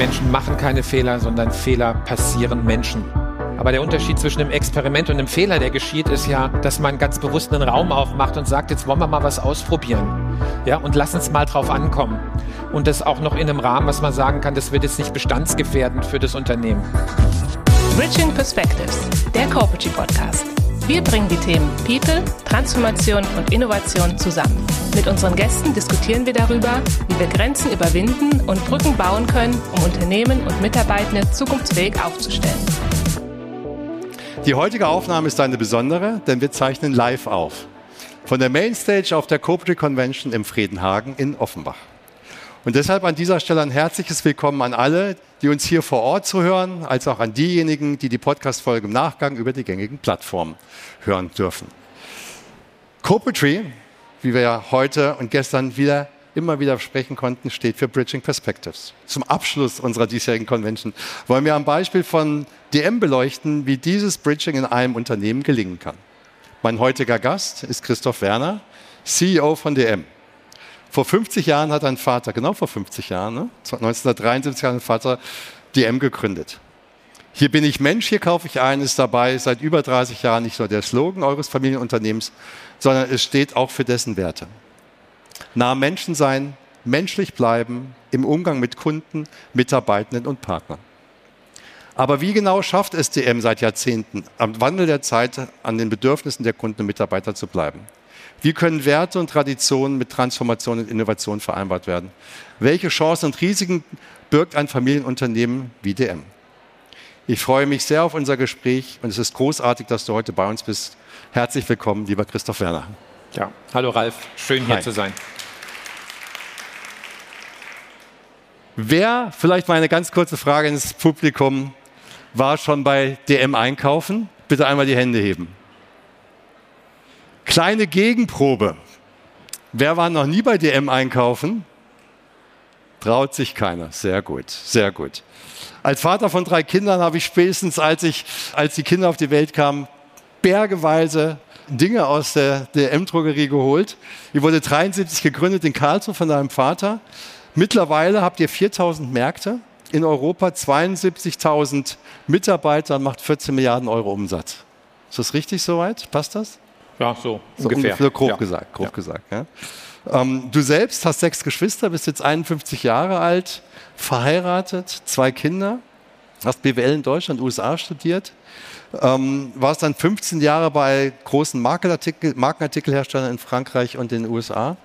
Menschen machen keine Fehler, sondern Fehler passieren Menschen. Aber der Unterschied zwischen einem Experiment und einem Fehler, der geschieht, ist ja, dass man ganz bewusst einen Raum aufmacht und sagt, jetzt wollen wir mal was ausprobieren. Ja, und lass uns mal drauf ankommen. Und das auch noch in einem Rahmen, was man sagen kann, das wird jetzt nicht bestandsgefährdend für das Unternehmen. Bridging Perspectives, der Corporate Podcast. Wir bringen die Themen People, Transformation und Innovation zusammen. Mit unseren Gästen diskutieren wir darüber, wie wir Grenzen überwinden und Brücken bauen können, um Unternehmen und Mitarbeitende zukunftsfähig aufzustellen. Die heutige Aufnahme ist eine besondere, denn wir zeichnen live auf. Von der Mainstage auf der Corporate Convention im Friedenhagen in Offenbach. Und deshalb an dieser Stelle ein herzliches Willkommen an alle, die uns hier vor Ort zu hören, als auch an diejenigen, die die Podcast-Folge im Nachgang über die gängigen Plattformen hören dürfen. Corporate, wie wir ja heute und gestern wieder immer wieder sprechen konnten, steht für Bridging Perspectives. Zum Abschluss unserer diesjährigen Convention wollen wir am Beispiel von DM beleuchten, wie dieses Bridging in einem Unternehmen gelingen kann. Mein heutiger Gast ist Christoph Werner, CEO von DM. Vor 50 Jahren hat ein Vater, genau vor 50 Jahren, ne? 1973 hat ein Vater DM gegründet. Hier bin ich Mensch, hier kaufe ich ein, ist dabei seit über 30 Jahren nicht nur der Slogan eures Familienunternehmens, sondern es steht auch für dessen Werte nah Menschen sein, menschlich bleiben im Umgang mit Kunden, Mitarbeitenden und Partnern. Aber wie genau schafft es DM seit Jahrzehnten, am Wandel der Zeit an den Bedürfnissen der Kunden und Mitarbeiter zu bleiben? Wie können Werte und Traditionen mit Transformation und Innovation vereinbart werden? Welche Chancen und Risiken birgt ein Familienunternehmen wie DM? Ich freue mich sehr auf unser Gespräch und es ist großartig, dass du heute bei uns bist. Herzlich willkommen, lieber Christoph Werner. Ja, hallo Ralf, schön hier Hi. zu sein. Wer, vielleicht mal eine ganz kurze Frage ins Publikum, war schon bei DM einkaufen? Bitte einmal die Hände heben. Kleine Gegenprobe. Wer war noch nie bei DM einkaufen? Traut sich keiner. Sehr gut, sehr gut. Als Vater von drei Kindern habe ich spätestens, als, ich, als die Kinder auf die Welt kamen, bergeweise Dinge aus der DM-Drogerie geholt. Die wurde 73 gegründet in Karlsruhe von deinem Vater. Mittlerweile habt ihr 4000 Märkte in Europa, 72.000 Mitarbeiter und macht 14 Milliarden Euro Umsatz. Ist das richtig soweit? Passt das? Ja, so, so ungefähr. ungefähr. Grob ja. gesagt. Grob ja. gesagt ja. Ähm, du selbst hast sechs Geschwister, bist jetzt 51 Jahre alt, verheiratet, zwei Kinder, hast BWL in Deutschland, USA studiert, ähm, warst dann 15 Jahre bei großen Markenartikel, Markenartikelherstellern in Frankreich und in den USA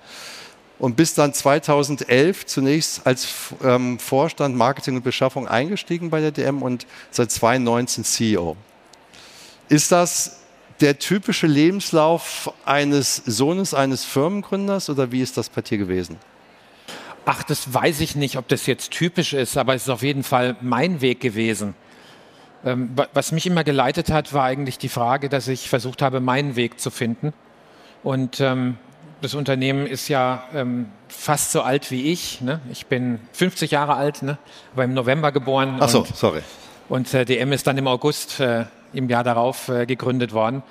und bist dann 2011 zunächst als ähm, Vorstand Marketing und Beschaffung eingestiegen bei der DM und seit 2019 CEO. Ist das der typische Lebenslauf eines Sohnes eines Firmengründers oder wie ist das bei dir gewesen? Ach, das weiß ich nicht, ob das jetzt typisch ist, aber es ist auf jeden Fall mein Weg gewesen. Ähm, was mich immer geleitet hat, war eigentlich die Frage, dass ich versucht habe, meinen Weg zu finden. Und ähm, das Unternehmen ist ja ähm, fast so alt wie ich. Ne? Ich bin 50 Jahre alt, ne? aber im November geboren. Ach so, und, sorry. Und äh, DM ist dann im August äh, im Jahr darauf äh, gegründet worden.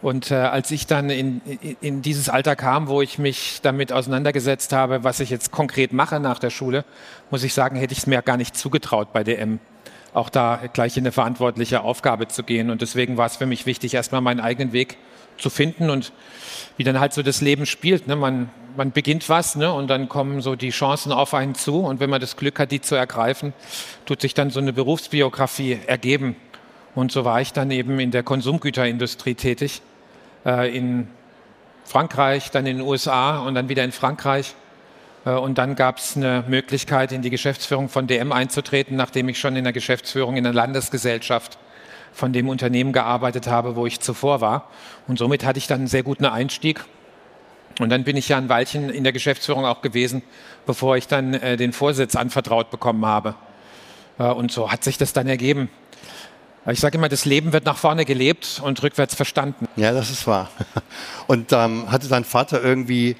Und äh, als ich dann in, in, dieses Alter kam, wo ich mich damit auseinandergesetzt habe, was ich jetzt konkret mache nach der Schule, muss ich sagen, hätte ich es mir gar nicht zugetraut bei DM, auch da gleich in eine verantwortliche Aufgabe zu gehen. Und deswegen war es für mich wichtig, erstmal meinen eigenen Weg zu finden und wie dann halt so das Leben spielt. Ne? Man, man beginnt was ne? und dann kommen so die Chancen auf einen zu und wenn man das Glück hat, die zu ergreifen, tut sich dann so eine Berufsbiografie ergeben. Und so war ich dann eben in der Konsumgüterindustrie tätig, äh, in Frankreich, dann in den USA und dann wieder in Frankreich. Äh, und dann gab es eine Möglichkeit, in die Geschäftsführung von DM einzutreten, nachdem ich schon in der Geschäftsführung in der Landesgesellschaft von dem Unternehmen gearbeitet habe, wo ich zuvor war. Und somit hatte ich dann einen sehr guten Einstieg. Und dann bin ich ja ein Weilchen in der Geschäftsführung auch gewesen, bevor ich dann äh, den Vorsitz anvertraut bekommen habe. Äh, und so hat sich das dann ergeben. Ich sage immer, das Leben wird nach vorne gelebt und rückwärts verstanden. Ja, das ist wahr. Und ähm, hatte dein Vater irgendwie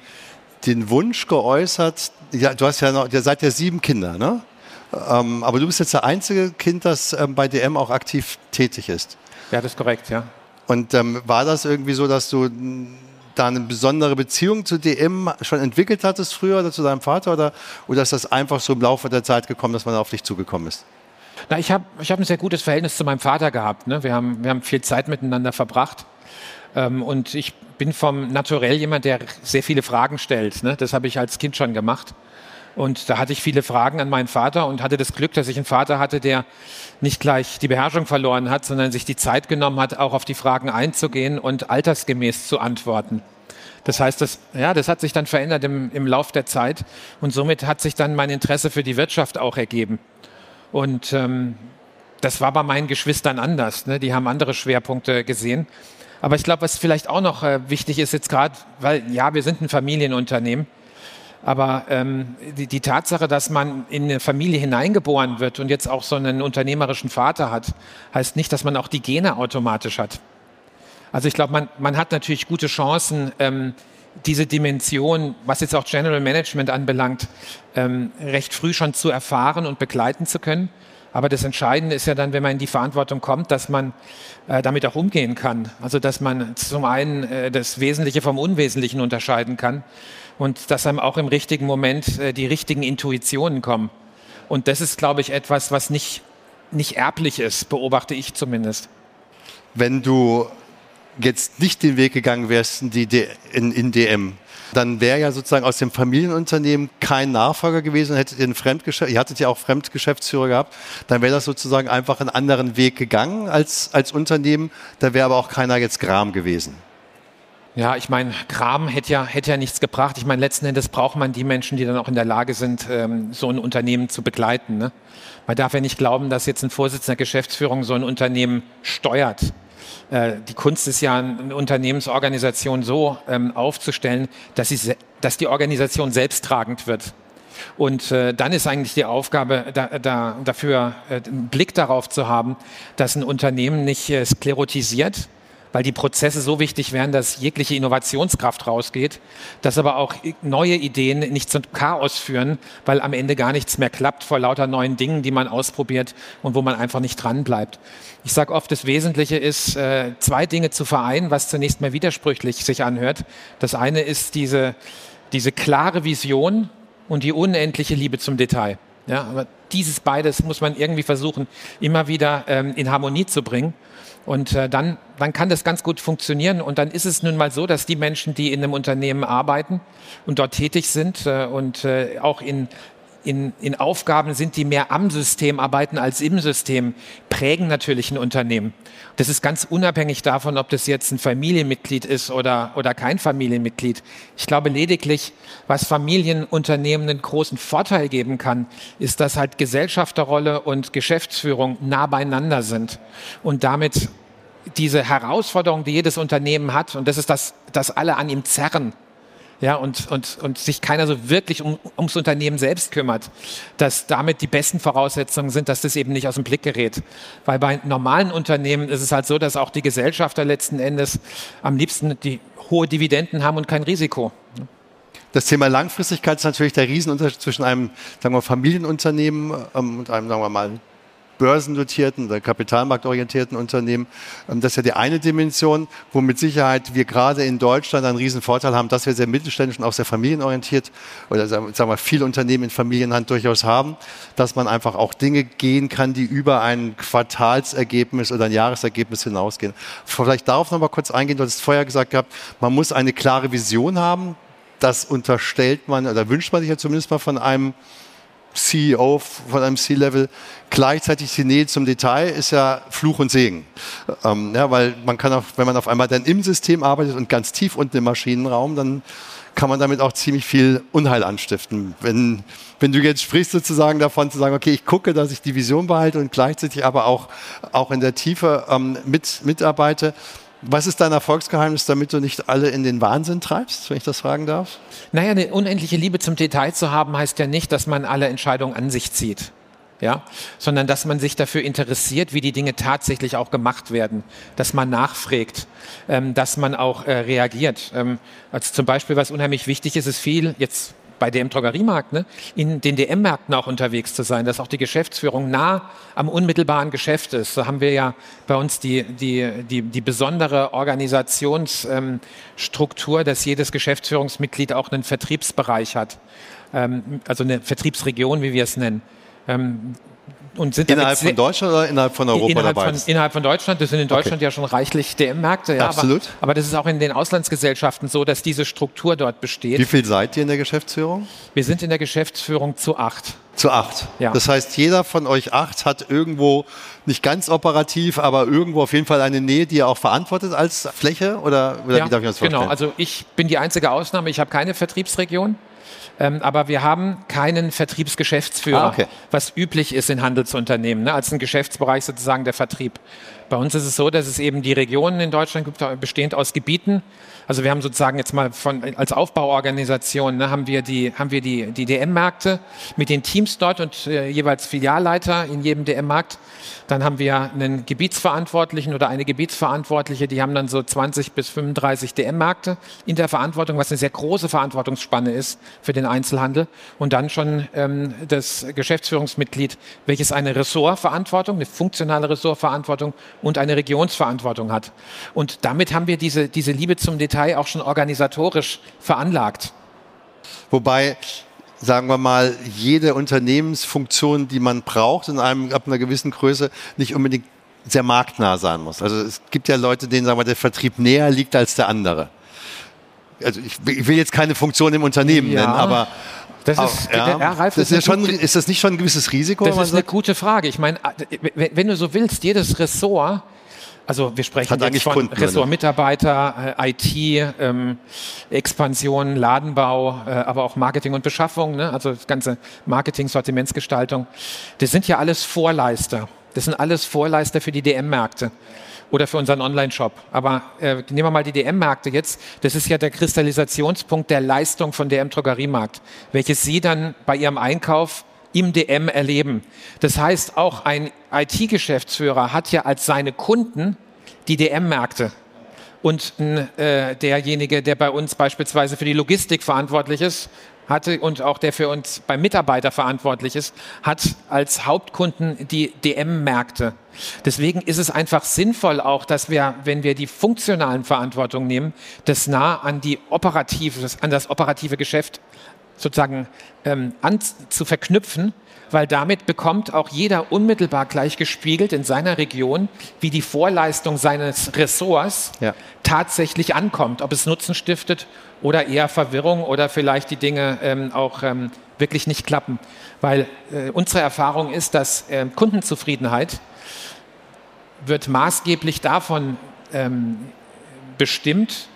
den Wunsch geäußert, ja, du hast ja noch, ihr seid ja sieben Kinder, ne? Ähm, aber du bist jetzt der einzige Kind, das ähm, bei DM auch aktiv tätig ist. Ja, das ist korrekt, ja. Und ähm, war das irgendwie so, dass du da eine besondere Beziehung zu DM schon entwickelt hattest früher oder zu deinem Vater oder, oder ist das einfach so im Laufe der Zeit gekommen, dass man auf dich zugekommen ist? Na, ich habe ich hab ein sehr gutes Verhältnis zu meinem Vater gehabt. Ne? Wir, haben, wir haben viel Zeit miteinander verbracht. Ähm, und ich bin vom Naturell jemand, der sehr viele Fragen stellt. Ne? Das habe ich als Kind schon gemacht. Und da hatte ich viele Fragen an meinen Vater und hatte das Glück, dass ich einen Vater hatte, der nicht gleich die Beherrschung verloren hat, sondern sich die Zeit genommen hat, auch auf die Fragen einzugehen und altersgemäß zu antworten. Das heißt, das, ja, das hat sich dann verändert im, im Lauf der Zeit und somit hat sich dann mein Interesse für die Wirtschaft auch ergeben. Und ähm, das war bei meinen Geschwistern anders. Ne? Die haben andere Schwerpunkte gesehen. Aber ich glaube, was vielleicht auch noch äh, wichtig ist jetzt gerade, weil ja, wir sind ein Familienunternehmen, aber ähm, die, die, Tatsache, dass man in eine Familie hineingeboren wird und jetzt auch so einen unternehmerischen Vater hat, heißt nicht, dass man auch die Gene automatisch hat. Also ich glaube, man, man hat natürlich gute Chancen, ähm, diese Dimension, was jetzt auch General Management anbelangt, ähm, recht früh schon zu erfahren und begleiten zu können. Aber das Entscheidende ist ja dann, wenn man in die Verantwortung kommt, dass man äh, damit auch umgehen kann. Also dass man zum einen äh, das Wesentliche vom Unwesentlichen unterscheiden kann und dass einem auch im richtigen Moment äh, die richtigen Intuitionen kommen. Und das ist, glaube ich, etwas, was nicht, nicht erblich ist, beobachte ich zumindest. Wenn du jetzt nicht den Weg gegangen wärst in, die, in, in DM, dann wäre ja sozusagen aus dem Familienunternehmen kein Nachfolger gewesen, hättet ihr ein Fremdgeschäft, ihr hattet ja auch Fremdgeschäftsführer gehabt, dann wäre das sozusagen einfach einen anderen Weg gegangen als, als Unternehmen, da wäre aber auch keiner jetzt Gram gewesen. Ja, ich meine, Kram hätte ja, hätte ja nichts gebracht. Ich meine, letzten Endes braucht man die Menschen, die dann auch in der Lage sind, ähm, so ein Unternehmen zu begleiten. Ne? Man darf ja nicht glauben, dass jetzt ein Vorsitzender Geschäftsführung so ein Unternehmen steuert. Äh, die Kunst ist ja, eine Unternehmensorganisation so ähm, aufzustellen, dass, sie, dass die Organisation selbsttragend wird. Und äh, dann ist eigentlich die Aufgabe, da, da, dafür äh, einen Blick darauf zu haben, dass ein Unternehmen nicht äh, sklerotisiert, weil die Prozesse so wichtig wären, dass jegliche Innovationskraft rausgeht, dass aber auch neue Ideen nicht zum Chaos führen, weil am Ende gar nichts mehr klappt vor lauter neuen Dingen, die man ausprobiert und wo man einfach nicht dran bleibt. Ich sage oft, das Wesentliche ist, äh, zwei Dinge zu vereinen, was zunächst mal widersprüchlich sich anhört. Das eine ist diese, diese klare Vision und die unendliche Liebe zum Detail. Ja, aber dieses beides muss man irgendwie versuchen, immer wieder ähm, in Harmonie zu bringen. Und äh, dann, dann kann das ganz gut funktionieren. Und dann ist es nun mal so, dass die Menschen, die in einem Unternehmen arbeiten und dort tätig sind äh, und äh, auch in, in, in Aufgaben sind, die mehr am System arbeiten als im System, prägen natürlich ein Unternehmen. Das ist ganz unabhängig davon, ob das jetzt ein Familienmitglied ist oder, oder kein Familienmitglied. Ich glaube lediglich, was Familienunternehmen einen großen Vorteil geben kann, ist, dass halt Gesellschafterrolle und Geschäftsführung nah beieinander sind und damit diese Herausforderung, die jedes Unternehmen hat, und das ist das, dass alle an ihm zerren, ja, und, und, und sich keiner so wirklich um, ums Unternehmen selbst kümmert, dass damit die besten Voraussetzungen sind, dass das eben nicht aus dem Blick gerät. Weil bei normalen Unternehmen ist es halt so, dass auch die Gesellschafter letzten Endes am liebsten die hohe Dividenden haben und kein Risiko. Das Thema Langfristigkeit ist natürlich der Riesenunterschied zwischen einem sagen wir, Familienunternehmen ähm, und einem, sagen wir mal, börsennotierten oder kapitalmarktorientierten Unternehmen. Ähm, das ist ja die eine Dimension, wo mit Sicherheit wir gerade in Deutschland einen riesen Vorteil haben, dass wir sehr mittelständisch und auch sehr familienorientiert oder sagen wir viele Unternehmen in Familienhand durchaus haben, dass man einfach auch Dinge gehen kann, die über ein Quartalsergebnis oder ein Jahresergebnis hinausgehen. Vielleicht darauf noch mal kurz eingehen. Du hast vorher gesagt gehabt, man muss eine klare Vision haben. Das unterstellt man oder wünscht man sich ja zumindest mal von einem CEO von einem C-Level. Gleichzeitig die Nähe zum Detail ist ja Fluch und Segen. Ähm, ja, weil man kann auch, wenn man auf einmal dann im System arbeitet und ganz tief unten im Maschinenraum, dann kann man damit auch ziemlich viel Unheil anstiften. Wenn, wenn du jetzt sprichst sozusagen davon zu sagen, okay, ich gucke, dass ich die Vision behalte und gleichzeitig aber auch, auch in der Tiefe ähm, mit, mitarbeite, was ist dein Erfolgsgeheimnis, damit du nicht alle in den Wahnsinn treibst, wenn ich das fragen darf? Naja, eine unendliche Liebe zum Detail zu haben, heißt ja nicht, dass man alle Entscheidungen an sich zieht. Ja, sondern dass man sich dafür interessiert, wie die Dinge tatsächlich auch gemacht werden, dass man nachfragt, ähm, dass man auch äh, reagiert. Ähm, also zum Beispiel, was unheimlich wichtig ist, ist viel, jetzt bei DM Drogeriemarkt, ne, in den DM-Märkten auch unterwegs zu sein, dass auch die Geschäftsführung nah am unmittelbaren Geschäft ist. So haben wir ja bei uns die, die, die, die besondere Organisationsstruktur, ähm, dass jedes Geschäftsführungsmitglied auch einen Vertriebsbereich hat, ähm, also eine Vertriebsregion, wie wir es nennen. Ähm, und sind innerhalb von Deutschland oder innerhalb von Europa innerhalb dabei? Von, innerhalb von Deutschland. Das sind in Deutschland okay. ja schon reichlich DM-Märkte. Ja, Absolut. Aber, aber, das ist auch in den Auslandsgesellschaften so, dass diese Struktur dort besteht. Wie viel seid ihr in der Geschäftsführung? Wir sind in der Geschäftsführung zu acht. Zu acht. Ja. Das heißt, jeder von euch acht hat irgendwo nicht ganz operativ, aber irgendwo auf jeden Fall eine Nähe, die er auch verantwortet als Fläche oder, oder ja, wie darf ich das vorstellen? Genau, also ich bin die einzige Ausnahme. Ich habe keine Vertriebsregion. Ähm, aber wir haben keinen Vertriebsgeschäftsführer, ah, okay. was üblich ist in Handelsunternehmen, ne, als ein Geschäftsbereich sozusagen der Vertrieb. Bei uns ist es so, dass es eben die Regionen in Deutschland gibt, bestehend aus Gebieten. Also wir haben sozusagen jetzt mal von, als Aufbauorganisation ne, haben wir die, haben wir die, die DM-Märkte mit den Teams dort und äh, jeweils Filialleiter in jedem DM-Markt. Dann haben wir einen Gebietsverantwortlichen oder eine Gebietsverantwortliche, die haben dann so 20 bis 35 DM-Märkte in der Verantwortung, was eine sehr große Verantwortungsspanne ist für den Einzelhandel. Und dann schon ähm, das Geschäftsführungsmitglied, welches eine Ressortverantwortung, eine funktionale Ressortverantwortung und eine Regionsverantwortung hat. Und damit haben wir diese, diese Liebe zum Detail auch schon organisatorisch veranlagt. Wobei sagen wir mal, jede Unternehmensfunktion, die man braucht in einem, ab einer gewissen Größe, nicht unbedingt sehr marktnah sein muss. Also es gibt ja Leute, denen sagen wir, der Vertrieb näher liegt als der andere. Also ich, ich will jetzt keine Funktion im Unternehmen ja. nennen, aber das ist, ja, der, Ralf, das ist, schon, ist das nicht schon ein gewisses Risiko? Das ist eine gute Frage. Ich meine, wenn du so willst, jedes Ressort also wir sprechen jetzt von Kunden, Ressort Mitarbeiter, äh, IT, ähm, Expansion, Ladenbau, äh, aber auch Marketing und Beschaffung, ne? also das ganze Marketing, Sortimentsgestaltung. Das sind ja alles Vorleister. Das sind alles Vorleister für die DM-Märkte oder für unseren Online-Shop. Aber äh, nehmen wir mal die DM-Märkte jetzt. Das ist ja der Kristallisationspunkt der Leistung von DM Drogeriemarkt, welches Sie dann bei Ihrem Einkauf im DM erleben. Das heißt, auch ein IT-Geschäftsführer hat ja als seine Kunden die DM-Märkte. Und äh, derjenige, der bei uns beispielsweise für die Logistik verantwortlich ist, hatte und auch der für uns beim Mitarbeiter verantwortlich ist, hat als Hauptkunden die DM-Märkte. Deswegen ist es einfach sinnvoll auch, dass wir, wenn wir die funktionalen Verantwortung nehmen, das nah an die operative, an das operative Geschäft sozusagen ähm, an, zu verknüpfen, weil damit bekommt auch jeder unmittelbar gleich gespiegelt in seiner Region, wie die Vorleistung seines Ressorts ja. tatsächlich ankommt, ob es Nutzen stiftet oder eher Verwirrung oder vielleicht die Dinge ähm, auch ähm, wirklich nicht klappen. Weil äh, unsere Erfahrung ist, dass äh, Kundenzufriedenheit wird maßgeblich davon ähm, bestimmt,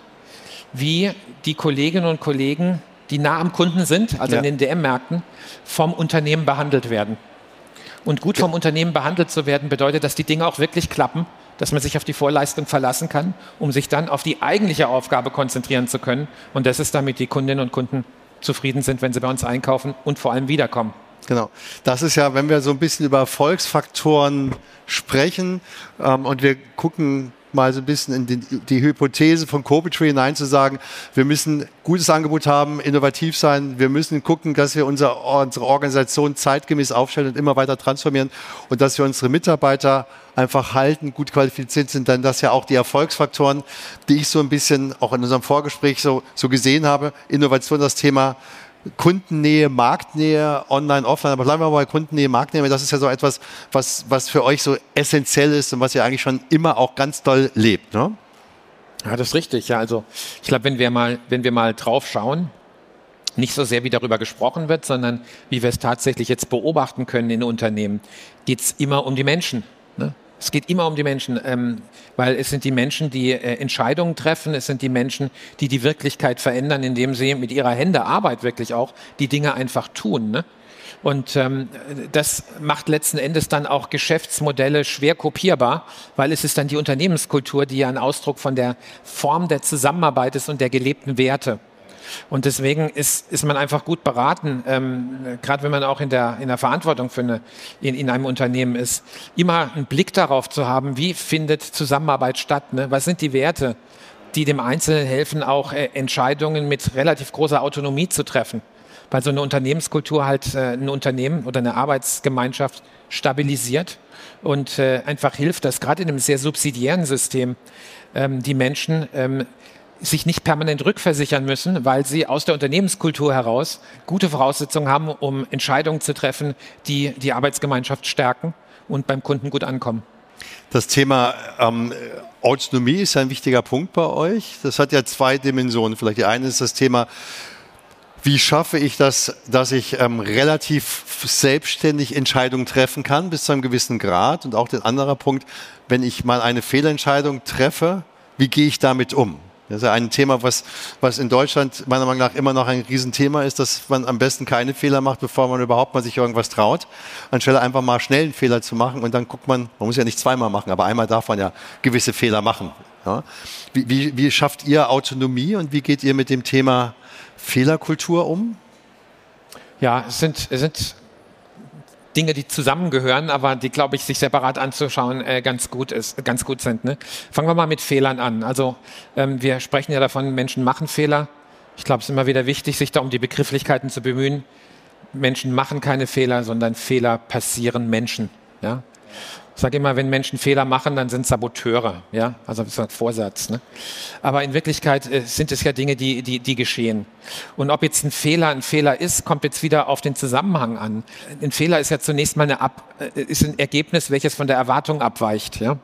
wie die Kolleginnen und Kollegen die nah am Kunden sind, also ja. in den DM-Märkten, vom Unternehmen behandelt werden. Und gut vom Unternehmen behandelt zu werden, bedeutet, dass die Dinge auch wirklich klappen, dass man sich auf die Vorleistung verlassen kann, um sich dann auf die eigentliche Aufgabe konzentrieren zu können. Und das ist damit die Kundinnen und Kunden zufrieden sind, wenn sie bei uns einkaufen und vor allem wiederkommen. Genau. Das ist ja, wenn wir so ein bisschen über Erfolgsfaktoren sprechen ähm, und wir gucken mal so ein bisschen in die, die Hypothese von Copetree hinein zu sagen, wir müssen gutes Angebot haben, innovativ sein, wir müssen gucken, dass wir unser, unsere Organisation zeitgemäß aufstellen und immer weiter transformieren und dass wir unsere Mitarbeiter einfach halten, gut qualifiziert sind, dann das ja auch die Erfolgsfaktoren, die ich so ein bisschen auch in unserem Vorgespräch so, so gesehen habe. Innovation, das Thema Kundennähe, Marktnähe, online, offline, aber bleiben wir mal bei Kundennähe, Marktnähe, das ist ja so etwas, was, was für euch so essentiell ist und was ihr eigentlich schon immer auch ganz doll lebt. Ne? Ja, das ist richtig. Ja, also ich glaube, wenn wir mal, wenn wir mal drauf schauen, nicht so sehr wie darüber gesprochen wird, sondern wie wir es tatsächlich jetzt beobachten können in Unternehmen, geht es immer um die Menschen. Ne? Es geht immer um die Menschen, ähm, weil es sind die Menschen, die äh, Entscheidungen treffen, es sind die Menschen, die die Wirklichkeit verändern, indem sie mit ihrer Hände Arbeit wirklich auch die Dinge einfach tun. Ne? Und ähm, das macht letzten Endes dann auch Geschäftsmodelle schwer kopierbar, weil es ist dann die Unternehmenskultur, die ja ein Ausdruck von der Form der Zusammenarbeit ist und der gelebten Werte. Und deswegen ist, ist man einfach gut beraten, ähm, gerade wenn man auch in der, in der Verantwortung für eine, in, in einem Unternehmen ist, immer einen Blick darauf zu haben, wie findet Zusammenarbeit statt, ne? was sind die Werte, die dem Einzelnen helfen, auch äh, Entscheidungen mit relativ großer Autonomie zu treffen. weil so eine Unternehmenskultur halt äh, ein Unternehmen oder eine Arbeitsgemeinschaft stabilisiert und äh, einfach hilft, dass gerade in einem sehr subsidiären System ähm, die Menschen ähm, sich nicht permanent rückversichern müssen, weil sie aus der Unternehmenskultur heraus gute Voraussetzungen haben, um Entscheidungen zu treffen, die die Arbeitsgemeinschaft stärken und beim Kunden gut ankommen. Das Thema ähm, Autonomie ist ein wichtiger Punkt bei euch. Das hat ja zwei Dimensionen. Vielleicht die eine ist das Thema, wie schaffe ich das, dass ich ähm, relativ selbstständig Entscheidungen treffen kann bis zu einem gewissen Grad? Und auch der andere Punkt, wenn ich mal eine Fehlentscheidung treffe, wie gehe ich damit um? Das ist ja ein Thema, was, was in Deutschland meiner Meinung nach immer noch ein Riesenthema ist, dass man am besten keine Fehler macht, bevor man überhaupt mal sich irgendwas traut, anstelle einfach mal schnell einen Fehler zu machen und dann guckt man, man muss ja nicht zweimal machen, aber einmal darf man ja gewisse Fehler machen. Ja? Wie, wie, wie schafft ihr Autonomie und wie geht ihr mit dem Thema Fehlerkultur um? Ja, es sind, es sind Dinge, die zusammengehören, aber die, glaube ich, sich separat anzuschauen, äh, ganz gut ist, ganz gut sind. Ne? Fangen wir mal mit Fehlern an. Also ähm, wir sprechen ja davon, Menschen machen Fehler. Ich glaube, es ist immer wieder wichtig, sich da um die Begrifflichkeiten zu bemühen. Menschen machen keine Fehler, sondern Fehler passieren Menschen. Ja? Ich sage immer, wenn Menschen Fehler machen, dann sind Saboteure, ja, also das ist ein Vorsatz. Ne? Aber in Wirklichkeit äh, sind es ja Dinge, die, die, die geschehen. Und ob jetzt ein Fehler ein Fehler ist, kommt jetzt wieder auf den Zusammenhang an. Ein Fehler ist ja zunächst mal eine Ab, äh, ist ein Ergebnis, welches von der Erwartung abweicht, ja.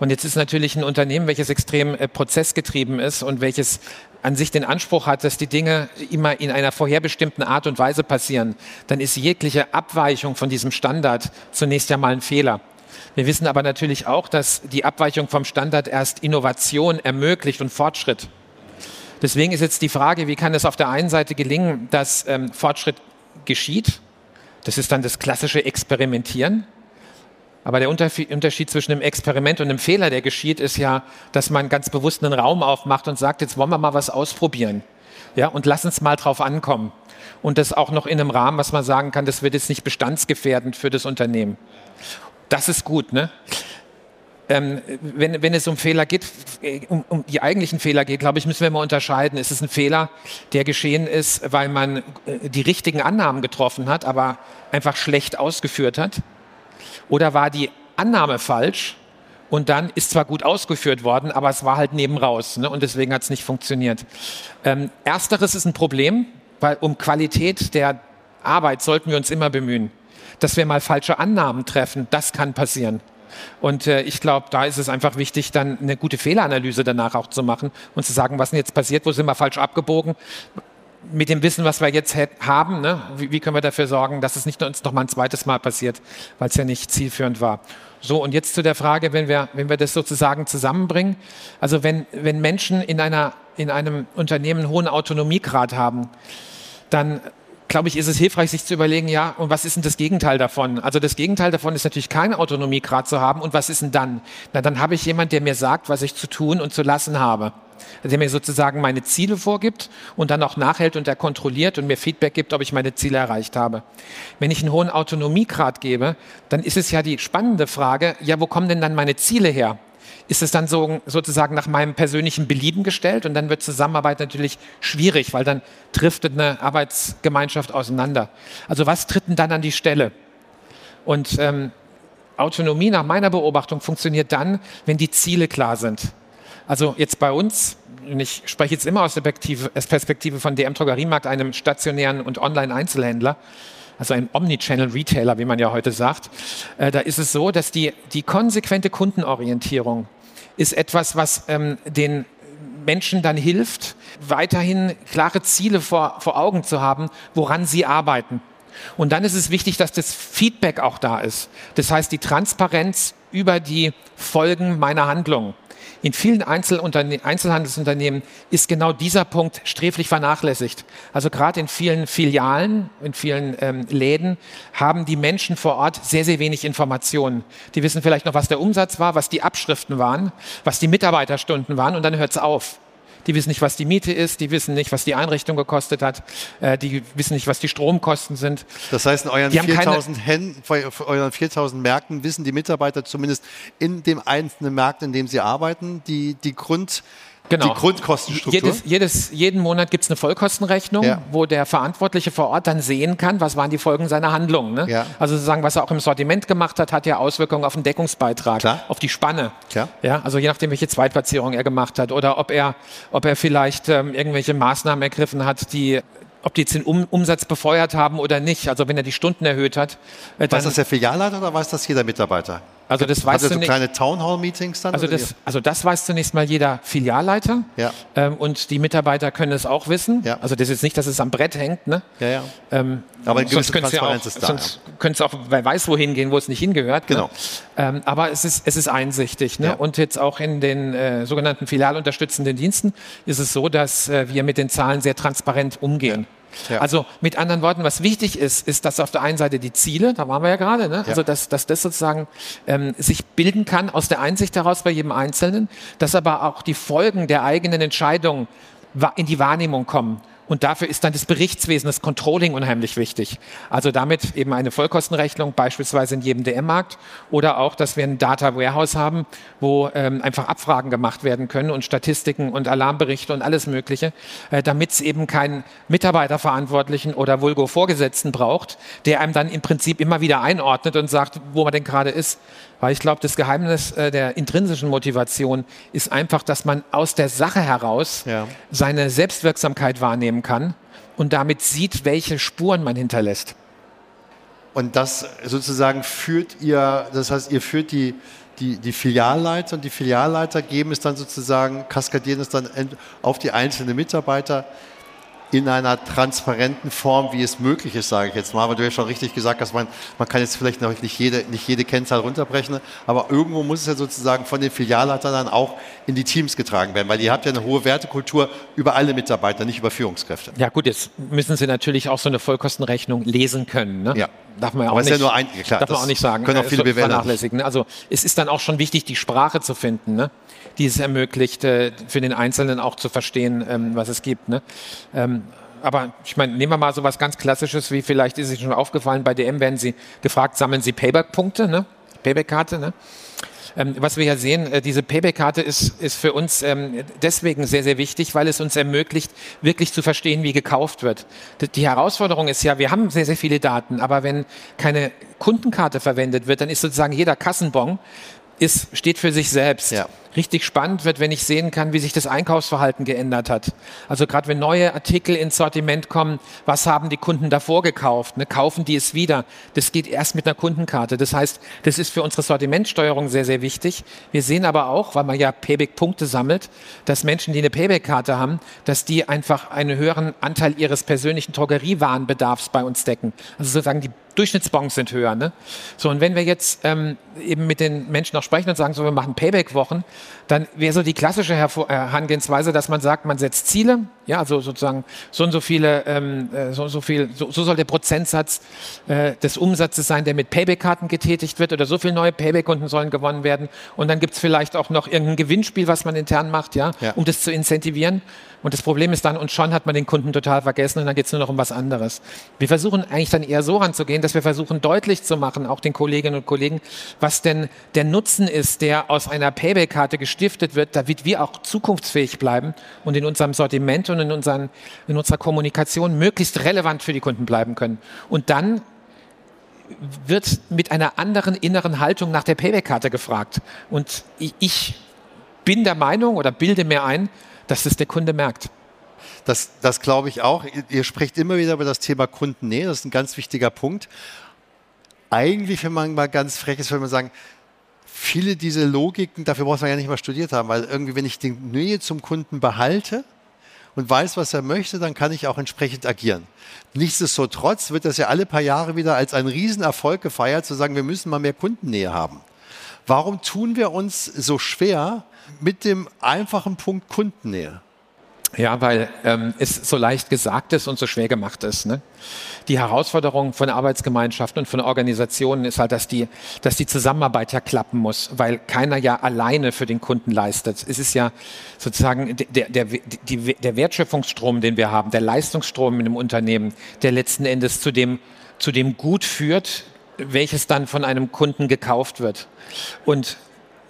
Und jetzt ist natürlich ein Unternehmen, welches extrem äh, prozessgetrieben ist und welches an sich den Anspruch hat, dass die Dinge immer in einer vorherbestimmten Art und Weise passieren, dann ist jegliche Abweichung von diesem Standard zunächst ja mal ein Fehler. Wir wissen aber natürlich auch, dass die Abweichung vom Standard erst Innovation ermöglicht und Fortschritt. Deswegen ist jetzt die Frage, wie kann es auf der einen Seite gelingen, dass ähm, Fortschritt geschieht? Das ist dann das klassische Experimentieren. Aber der Unterschied zwischen einem Experiment und einem Fehler, der geschieht, ist ja, dass man ganz bewusst einen Raum aufmacht und sagt, jetzt wollen wir mal was ausprobieren. Ja, und lass uns mal drauf ankommen. Und das auch noch in einem Rahmen, was man sagen kann, das wird jetzt nicht bestandsgefährdend für das Unternehmen. Das ist gut, ne? Ähm, wenn, wenn, es um Fehler geht, um, um, die eigentlichen Fehler geht, glaube ich, müssen wir mal unterscheiden. Ist es ein Fehler, der geschehen ist, weil man äh, die richtigen Annahmen getroffen hat, aber einfach schlecht ausgeführt hat? Oder war die Annahme falsch und dann ist zwar gut ausgeführt worden, aber es war halt neben raus ne? und deswegen hat es nicht funktioniert. Ähm, ersteres ist ein Problem, weil um Qualität der Arbeit sollten wir uns immer bemühen. Dass wir mal falsche Annahmen treffen, das kann passieren. Und äh, ich glaube, da ist es einfach wichtig, dann eine gute Fehleranalyse danach auch zu machen und zu sagen, was denn jetzt passiert, wo sind wir falsch abgebogen, mit dem Wissen, was wir jetzt haben, ne, wie, wie, können wir dafür sorgen, dass es nicht uns noch mal ein zweites Mal passiert, weil es ja nicht zielführend war. So, und jetzt zu der Frage, wenn wir, wenn wir das sozusagen zusammenbringen. Also wenn, wenn Menschen in, einer, in einem Unternehmen einen hohen Autonomiegrad haben, dann glaube ich, ist es hilfreich, sich zu überlegen, ja, und was ist denn das Gegenteil davon? Also das Gegenteil davon ist natürlich keine Autonomiegrad zu haben. Und was ist denn dann? Na, dann habe ich jemand, der mir sagt, was ich zu tun und zu lassen habe der mir sozusagen meine Ziele vorgibt und dann auch nachhält und er kontrolliert und mir Feedback gibt, ob ich meine Ziele erreicht habe. Wenn ich einen hohen Autonomiegrad gebe, dann ist es ja die spannende Frage, ja, wo kommen denn dann meine Ziele her? Ist es dann so, sozusagen nach meinem persönlichen Belieben gestellt und dann wird Zusammenarbeit natürlich schwierig, weil dann driftet eine Arbeitsgemeinschaft auseinander. Also was tritt denn dann an die Stelle? Und ähm, Autonomie nach meiner Beobachtung funktioniert dann, wenn die Ziele klar sind. Also jetzt bei uns, und ich spreche jetzt immer aus der Perspektive, von DM Drogeriemarkt, einem stationären und Online-Einzelhändler, also ein Omnichannel-Retailer, wie man ja heute sagt, äh, da ist es so, dass die, die konsequente Kundenorientierung ist etwas, was ähm, den Menschen dann hilft, weiterhin klare Ziele vor, vor Augen zu haben, woran sie arbeiten. Und dann ist es wichtig, dass das Feedback auch da ist. Das heißt, die Transparenz über die Folgen meiner Handlungen. In vielen Einzelhandelsunternehmen ist genau dieser Punkt sträflich vernachlässigt. Also gerade in vielen Filialen, in vielen ähm, Läden haben die Menschen vor Ort sehr, sehr wenig Informationen. Die wissen vielleicht noch, was der Umsatz war, was die Abschriften waren, was die Mitarbeiterstunden waren und dann hört es auf. Die wissen nicht, was die Miete ist, die wissen nicht, was die Einrichtung gekostet hat, äh, die wissen nicht, was die Stromkosten sind. Das heißt, in euren 4000 Hen euren 4000 Märkten wissen die Mitarbeiter zumindest in dem einzelnen Markt, in dem sie arbeiten, die, die Grund Genau. Die Grundkostenstruktur. Jedes, jedes, jeden Monat gibt es eine Vollkostenrechnung, Ja. wo der Verantwortliche vor Ort dann sehen kann, was waren die Folgen seiner Handlungen. Ne? Ja. Also sozusagen, was er auch im Sortiment gemacht hat, hat ja Auswirkungen auf den Deckungsbeitrag, Klar. auf die Spanne. Klar. Ja, also je nachdem, welche Zweitplatzierung er gemacht hat oder ob er, ob er vielleicht ähm, irgendwelche Maßnahmen ergriffen hat, die ob die jetzt den um Umsatz befeuert haben oder nicht. Also wenn er die Stunden erhöht hat, äh, Weiß das der Filialleiter oder weiß das jeder Mitarbeiter? Also das er du so kleine Townhall-Meetings dann? Also das, also das weiß zunächst mal jeder Filialleiter Ja. ähm, und die Mitarbeiter können es auch wissen. Ja. Also das ist nicht, dass es am Brett hängt. Ne? Ja, ja. Ähm, Aber eine sonst könnte es ja auch, ist da, Sonst könnte es auch, wer weiß wohin gehen, wo es nicht hingehört. Genau. Ne? Ähm, aber es ist, es ist einsichtig. Ne? Ja. Und jetzt auch in den äh, sogenannten filialunterstützenden Diensten ist es so, dass äh, wir mit den Zahlen sehr transparent umgehen. Ja. Also mit anderen Worten, was wichtig ist, ist, dass auf der einen Seite die Ziele, da waren wir ja gerade, ne? also dass, dass das sozusagen ähm, sich bilden kann aus der Einsicht heraus bei jedem Einzelnen, dass aber auch die Folgen der eigenen Entscheidung in die Wahrnehmung kommen. Und dafür ist dann das Berichtswesen, das Controlling unheimlich wichtig. Also damit eben eine Vollkostenrechnung, beispielsweise in jedem DM-Markt oder auch, dass wir ein Data Warehouse haben, wo ähm, einfach Abfragen gemacht werden können und Statistiken und Alarmberichte und alles Mögliche, äh, damit es eben keinen Mitarbeiterverantwortlichen oder Vulgo Vorgesetzten braucht, der einem dann im Prinzip immer wieder einordnet und sagt, wo man denn gerade ist. Weil ich glaube, das Geheimnis äh, der intrinsischen Motivation ist einfach, dass man aus der Sache heraus Ja. seine Selbstwirksamkeit wahrnehmen kann und damit sieht, welche Spuren man hinterlässt. Und das sozusagen führt ihr, das heißt, ihr führt die, die, die Filialleiter und die Filialleiter geben es dann sozusagen, kaskadieren es dann auf die einzelnen Mitarbeiter in einer transparenten Form, wie es möglich ist, sage ich jetzt mal. Aber du hast schon richtig gesagt, dass man, man kann jetzt vielleicht noch nicht jede, nicht jede Kennzahl runterbrechen, aber irgendwo muss es ja sozusagen von den Filialleitern dann auch in die Teams getragen werden, weil ihr habt ja eine hohe Wertekultur über alle Mitarbeiter, nicht über Führungskräfte. Ja gut, jetzt müssen Sie natürlich auch so eine Vollkostenrechnung lesen können. Ne? Ja. Darf man ja auch Aber es nicht, ist ja nur ein- klar, darf man auch nicht sagen. können auch äh, viele nicht. vernachlässigen. ne? Also es ist dann auch schon wichtig, die Sprache zu finden, ne? Die es ermöglicht, für den Einzelnen auch zu verstehen, ähm, was es gibt. Ne? Ähm, aber ich meine, nehmen wir mal so was ganz Klassisches, wie vielleicht ist es schon aufgefallen, bei DM werden Sie gefragt, sammeln Sie Payback-Punkte, ne? Payback-Karte, ne? Ähm, was wir ja sehen, äh, diese Payback-Karte ist, ist für uns ähm, deswegen sehr, sehr wichtig, weil es uns ermöglicht, wirklich zu verstehen, wie gekauft wird. D- Die Herausforderung ist ja, wir haben sehr, sehr viele Daten, aber wenn keine Kundenkarte verwendet wird, dann ist sozusagen jeder Kassenbon ist, steht für sich selbst. Ja. Richtig spannend wird, wenn ich sehen kann, wie sich das Einkaufsverhalten geändert hat. Also gerade wenn neue Artikel ins Sortiment kommen, was haben die Kunden davor gekauft? Ne? Kaufen die es wieder? Das geht erst mit einer Kundenkarte. Das heißt, das ist für unsere Sortimentsteuerung sehr, sehr wichtig. Wir sehen aber auch, weil man ja Payback-Punkte sammelt, dass Menschen, die eine Payback-Karte haben, dass die einfach einen höheren Anteil ihres persönlichen Drogeriewarenbedarfs bei uns decken. Also sozusagen die Durchschnittsbons sind höher. Ne? So, und wenn wir jetzt ähm, eben mit den Menschen auch sprechen und sagen, so, wir machen Payback-Wochen, dann wäre so die klassische äh, Herangehensweise, dass man sagt, man setzt Ziele, ja, also sozusagen so und so viele, ähm, äh, so und so viel, so, so soll der Prozentsatz äh, des Umsatzes sein, der mit Payback-Karten getätigt wird oder so viele neue Payback-Kunden sollen gewonnen werden. Und dann gibt es vielleicht auch noch irgendein Gewinnspiel, was man intern macht, ja, Ja. um das zu incentivieren. Und das Problem ist dann, und schon hat man den Kunden total vergessen und dann geht es nur noch um was anderes. Wir versuchen eigentlich dann eher so ranzugehen, dass wir versuchen deutlich zu machen, auch den Kolleginnen und Kollegen, was denn der Nutzen ist, der aus einer Payback-Karte gestiftet wird, damit wir auch zukunftsfähig bleiben und in unserem Sortiment und in, unseren, in unserer Kommunikation möglichst relevant für die Kunden bleiben können. Und dann wird mit einer anderen inneren Haltung nach der Payback-Karte gefragt. Und ich, bin der Meinung oder bilde mir ein, dass es der Kunde merkt. Das, das glaube ich auch. Ihr, sprecht immer wieder über das Thema Kundennähe. Das ist ein ganz wichtiger Punkt. Eigentlich, wenn man mal ganz frech ist, würde man sagen, viele diese Logiken, dafür muss man ja nicht mal studiert haben, weil irgendwie, wenn ich die Nähe zum Kunden behalte und weiß, was er möchte, dann kann ich auch entsprechend agieren. Nichtsdestotrotz wird das ja alle paar Jahre wieder als ein Riesenerfolg gefeiert, zu sagen, wir müssen mal mehr Kundennähe haben. Warum tun wir uns so schwer mit dem einfachen Punkt Kundennähe? Ja, weil ähm, es so leicht gesagt ist und so schwer gemacht ist. Ne? Die Herausforderung von Arbeitsgemeinschaften und von Organisationen ist halt, dass die, dass die Zusammenarbeit ja klappen muss, weil keiner ja alleine für den Kunden leistet. Es ist ja sozusagen der, der, die, der Wertschöpfungsstrom, den wir haben, der Leistungsstrom in einem Unternehmen, der letzten Endes zu dem, zu dem Gut führt, welches dann von einem Kunden gekauft wird. Und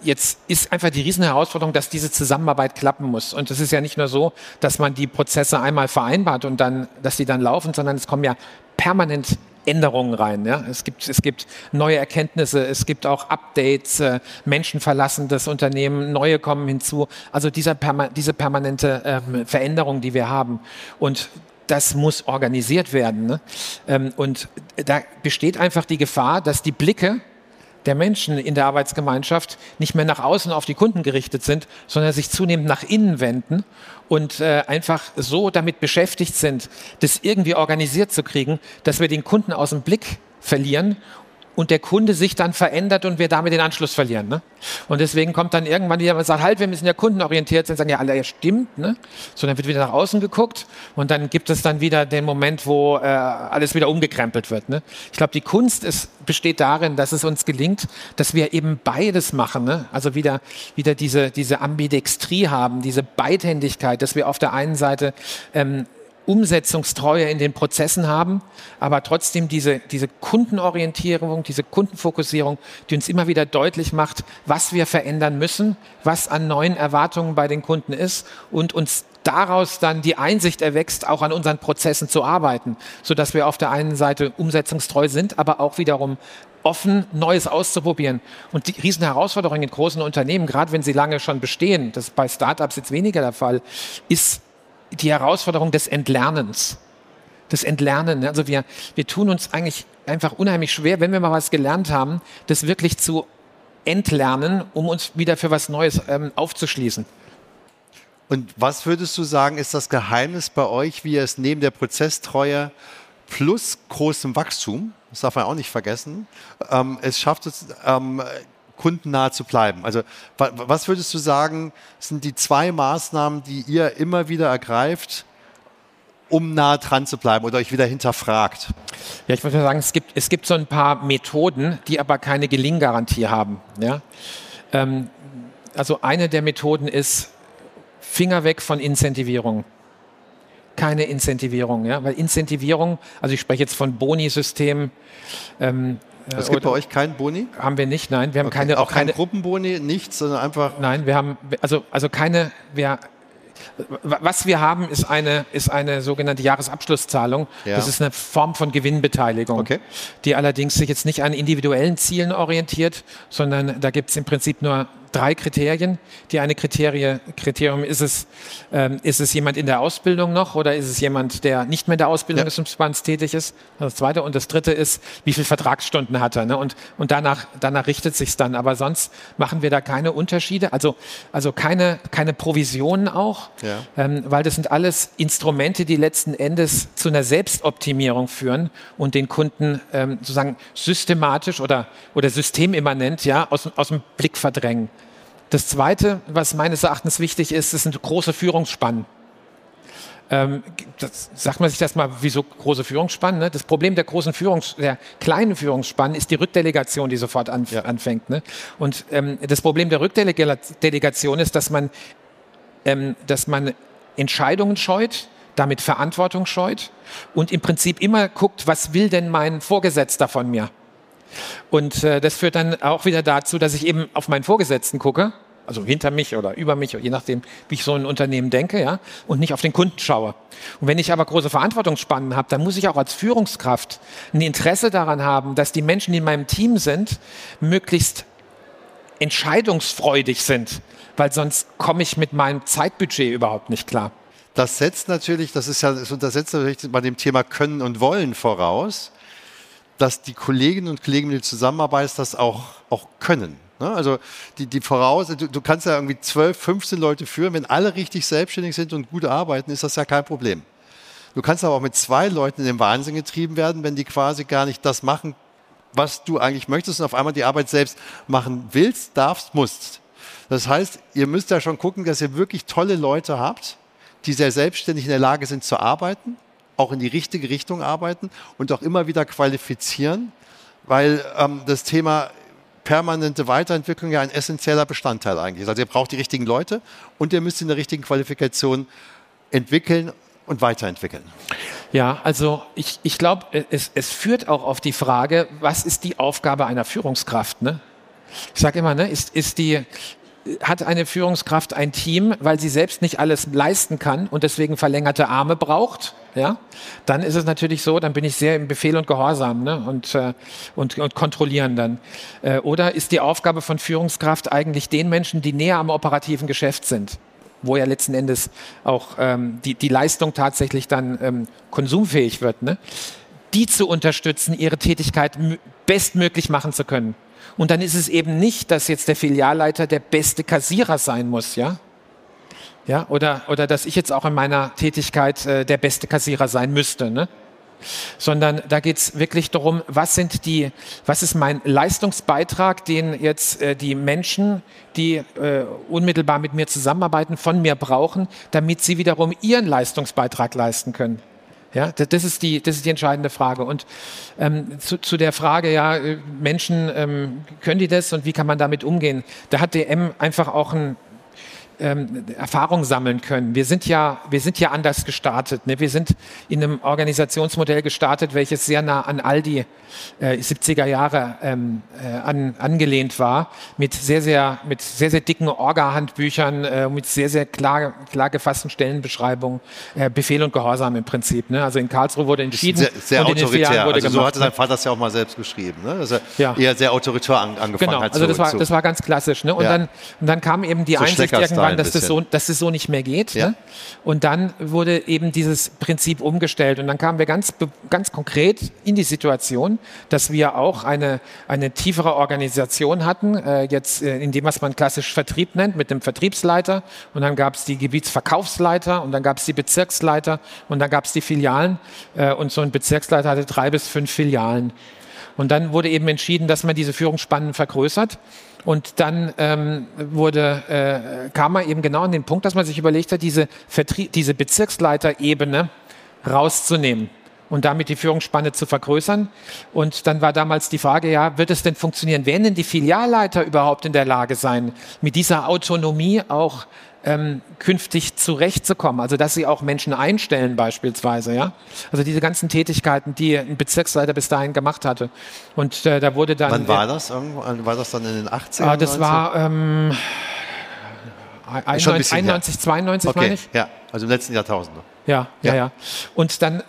jetzt ist einfach die Riesenherausforderung, dass diese Zusammenarbeit klappen muss. Und es ist ja nicht nur so, dass man die Prozesse einmal vereinbart und dann, dass sie dann laufen, sondern es kommen ja permanent Änderungen rein. Ja? Es, gibt, es gibt neue Erkenntnisse, es gibt auch Updates, äh, Menschen verlassen das Unternehmen, neue kommen hinzu. Also dieser Perma diese permanente ähm, Veränderung, die wir haben. Und das muss organisiert werden. Ne? Ähm, und da besteht einfach die Gefahr, dass die Blicke der Menschen in der Arbeitsgemeinschaft nicht mehr nach außen auf die Kunden gerichtet sind, sondern sich zunehmend nach innen wenden und äh, einfach so damit beschäftigt sind, das irgendwie organisiert zu kriegen, dass wir den Kunden aus dem Blick verlieren und der Kunde sich dann verändert und wir damit den Anschluss verlieren. Ne? Und deswegen kommt dann irgendwann jemand und sagt, halt, wir müssen ja kundenorientiert sein, sagen ja alle, ja stimmt, ne? So, dann wird wieder nach außen geguckt und dann gibt es dann wieder den Moment, wo äh, alles wieder umgekrempelt wird. Ne? Ich glaube, die Kunst ist, besteht darin, dass es uns gelingt, dass wir eben beides machen. Ne? Also wieder, wieder diese, diese Ambidextrie haben, diese Beidhändigkeit, dass wir auf der einen Seite ähm, Umsetzungstreue in den Prozessen haben, aber trotzdem diese, diese Kundenorientierung, diese Kundenfokussierung, die uns immer wieder deutlich macht, was wir verändern müssen, was an neuen Erwartungen bei den Kunden ist und uns daraus dann die Einsicht erwächst, auch an unseren Prozessen zu arbeiten, so dass wir auf der einen Seite umsetzungstreu sind, aber auch wiederum offen, Neues auszuprobieren. Und die Riesenherausforderung in großen Unternehmen, gerade wenn sie lange schon bestehen, das ist bei Startups jetzt weniger der Fall, ist die Herausforderung des Entlernens. Das Entlernen. Ne? Also wir, wir tun uns eigentlich einfach unheimlich schwer, wenn wir mal was gelernt haben, das wirklich zu entlernen, um uns wieder für was Neues ähm, aufzuschließen. Und was würdest du sagen, ist das Geheimnis bei euch, wie ihr es neben der Prozesstreue plus großem Wachstum, das darf man auch nicht vergessen, ähm, es schafft es, ähm, kundennah zu bleiben. Also was würdest du sagen, sind die zwei Maßnahmen, die ihr immer wieder ergreift, um nah dran zu bleiben oder euch wieder hinterfragt? Ja, ich würde sagen, es gibt, es gibt so ein paar Methoden, die aber keine Gelinggarantie haben. Ja? Ähm, also eine der Methoden ist Finger weg von Incentivierung keine Incentivierung, ja, weil Incentivierung, also ich spreche jetzt von Boni-Systemen, ähm, es gibt bei euch keinen Boni? Haben wir nicht, nein. Wir haben okay. keine, auch keine Gruppenboni, nichts, sondern einfach. Nein, wir haben also also keine. Wir, was wir haben, ist eine, ist eine sogenannte Jahresabschlusszahlung. Ja. Das ist eine Form von Gewinnbeteiligung, okay. die allerdings sich jetzt nicht an individuellen Zielen orientiert, sondern da gibt es im Prinzip nur drei Kriterien. Die eine Kriterie, Kriterium ist es, ähm, ist es jemand in der Ausbildung noch oder ist es jemand, der nicht mehr in der Ausbildung ja. ist und Spans tätig ist? Das zweite. Und das dritte ist, wie viele Vertragsstunden hat er? Ne? Und, und danach, danach richtet sich's dann. Aber sonst machen wir da keine Unterschiede. Also, also keine, keine Provisionen auch, ja. ähm, weil das sind alles Instrumente, die letzten Endes zu einer Selbstoptimierung führen und den Kunden ähm, sozusagen systematisch oder, oder systemimmanent ja, aus, aus dem Blick verdrängen. Das Zweite, was meines Erachtens wichtig ist, das sind große Führungsspannen. Ähm, das, sagt man sich das mal, wieso große Führungsspannen? Ne? Das Problem der großen Führungs-, der kleinen Führungsspannen ist die Rückdelegation, die sofort anf ja. anfängt. Ne? Und ähm, das Problem der Rückdelegation ist, dass man, ähm, dass man Entscheidungen scheut, damit Verantwortung scheut und im Prinzip immer guckt, was will denn mein Vorgesetzter von mir? Und äh, das führt dann auch wieder dazu, dass ich eben auf meinen Vorgesetzten gucke, also hinter mich oder über mich, je nachdem, wie ich so ein Unternehmen denke, ja, und nicht auf den Kunden schaue. Und wenn ich aber große Verantwortungsspannen habe, dann muss ich auch als Führungskraft ein Interesse daran haben, dass die Menschen, die in meinem Team sind, möglichst entscheidungsfreudig sind, weil sonst komme ich mit meinem Zeitbudget überhaupt nicht klar. Das setzt natürlich, das ist ja, das setzt natürlich bei dem Thema Können und Wollen voraus dass die Kolleginnen und Kollegen, mit denen du zusammenarbeitest, das auch, auch können. Ne? Also die, die Voraus du, du, kannst ja irgendwie 12, 15 Leute führen, wenn alle richtig selbstständig sind und gut arbeiten, ist das ja kein Problem. Du kannst aber auch mit zwei Leuten in den Wahnsinn getrieben werden, wenn die quasi gar nicht das machen, was du eigentlich möchtest und auf einmal die Arbeit selbst machen willst, darfst, musst. Das heißt, ihr müsst ja schon gucken, dass ihr wirklich tolle Leute habt, die sehr selbstständig in der Lage sind zu arbeiten, auch in die richtige Richtung arbeiten und auch immer wieder qualifizieren, weil ähm, das Thema permanente Weiterentwicklung ja ein essentieller Bestandteil eigentlich ist. Also ihr braucht die richtigen Leute und ihr müsst in der richtigen Qualifikation entwickeln und weiterentwickeln. Ja, also ich, ich glaube, es, es führt auch auf die Frage, was ist die Aufgabe einer Führungskraft? Ne? Ich sage immer, ne, ist, ist die, hat eine Führungskraft ein Team, weil sie selbst nicht alles leisten kann und deswegen verlängerte Arme braucht, ja, dann ist es natürlich so, dann bin ich sehr im Befehl und Gehorsam ne, und, äh, und, und kontrollieren dann. Äh, oder ist die Aufgabe von Führungskraft eigentlich den Menschen, die näher am operativen Geschäft sind? wo ja letzten Endes auch ähm, die, die Leistung tatsächlich dann ähm, konsumfähig wird, ne? die zu unterstützen, ihre Tätigkeit bestmöglich machen zu können. Und dann ist es eben nicht, dass jetzt der Filialleiter der beste Kassierer sein muss, ja? Ja, oder, oder dass ich jetzt auch in meiner Tätigkeit äh, der beste Kassierer sein müsste, ne? sondern da geht es wirklich darum, was sind die, was ist mein Leistungsbeitrag, den jetzt äh, die Menschen, die äh, unmittelbar mit mir zusammenarbeiten, von mir brauchen, damit sie wiederum ihren Leistungsbeitrag leisten können. Ja, das ist die, das ist die entscheidende Frage. Und ähm, zu, zu der Frage, ja, äh, Menschen, ähm, können die das und wie kann man damit umgehen? Da hat DM einfach auch ein ähm, Erfahrung sammeln können. Wir sind ja, wir sind ja anders gestartet. Ne? Wir sind in einem Organisationsmodell gestartet, welches sehr nah an all die äh, 70er Jahre ähm, äh, an, angelehnt war, mit sehr, sehr, mit sehr, sehr dicken Orga-Handbüchern, äh, mit sehr, sehr klar, klar gefassten Stellenbeschreibungen, äh, Befehl und Gehorsam im Prinzip. Ne? Also in Karlsruhe wurde entschieden. Sehr, sehr und in autoritär. Wurde also so gemacht, hatte sein ne? Vater das ja auch mal selbst geschrieben. Ne? Dass er Ja. eher sehr autoritär an, angefangen Genau, hat. also das war, das war ganz klassisch. Ne? Und, Ja. dann, und dann kam eben die So Einsicht irgendwann, ein dass das, so, dass das so nicht mehr geht. Ja. Ne? Und dann wurde eben dieses Prinzip umgestellt. Und dann kamen wir ganz, ganz konkret in die Situation, dass wir auch eine, eine tiefere Organisation hatten, äh, jetzt äh, in dem, was man klassisch Vertrieb nennt, mit dem Vertriebsleiter. Und dann gab es die Gebietsverkaufsleiter und dann gab es die Bezirksleiter und dann gab es die Filialen. Äh, und so ein Bezirksleiter hatte drei bis fünf Filialen. Und dann wurde eben entschieden, dass man diese Führungsspannen vergrößert. Und dann ähm, wurde, äh, kam man eben genau an den Punkt, dass man sich überlegt hat, diese, Vertrie diese Bezirksleiterebene rauszunehmen und damit die Führungsspanne zu vergrößern. Und dann war damals die Frage, ja, wird es denn funktionieren? Werden denn die Filialleiter überhaupt in der Lage sein, mit dieser Autonomie auch ähm, künftig zurechtzukommen? Also, dass sie auch Menschen einstellen beispielsweise, ja? Also diese ganzen Tätigkeiten, die ein Bezirksleiter bis dahin gemacht hatte. Und äh, da wurde dann... Wann war das? Irgendwo? War das dann in den 80ern? Ah, das 90ern? war ähm, Schon ein bisschen 91, 92, meine Okay, ich. ja, also im letzten Jahrtausend. Ja, ja, Ja. ja. Und dann äh,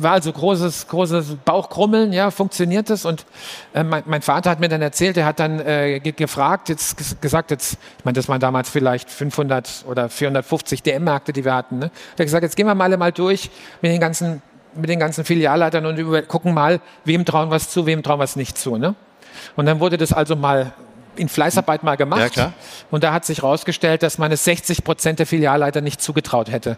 war also großes, großes Bauchkrummeln, ja, funktioniert das? Und äh, mein, mein Vater hat mir dann erzählt, er hat dann äh, ge gefragt, jetzt ges- gesagt, jetzt, ich meine, das waren damals vielleicht 500 oder 450 DM-Märkte, die wir hatten. Ne? Er hat gesagt, jetzt gehen wir mal alle mal durch mit den ganzen, mit den ganzen Filialleitern und über, gucken mal, wem trauen wir es zu, wem trauen wir es nicht zu. Ne? Und dann wurde das also mal in Fleißarbeit mal gemacht. Ja, klar. Und da hat sich herausgestellt, dass man es 60 Prozent der Filialleiter nicht zugetraut hätte.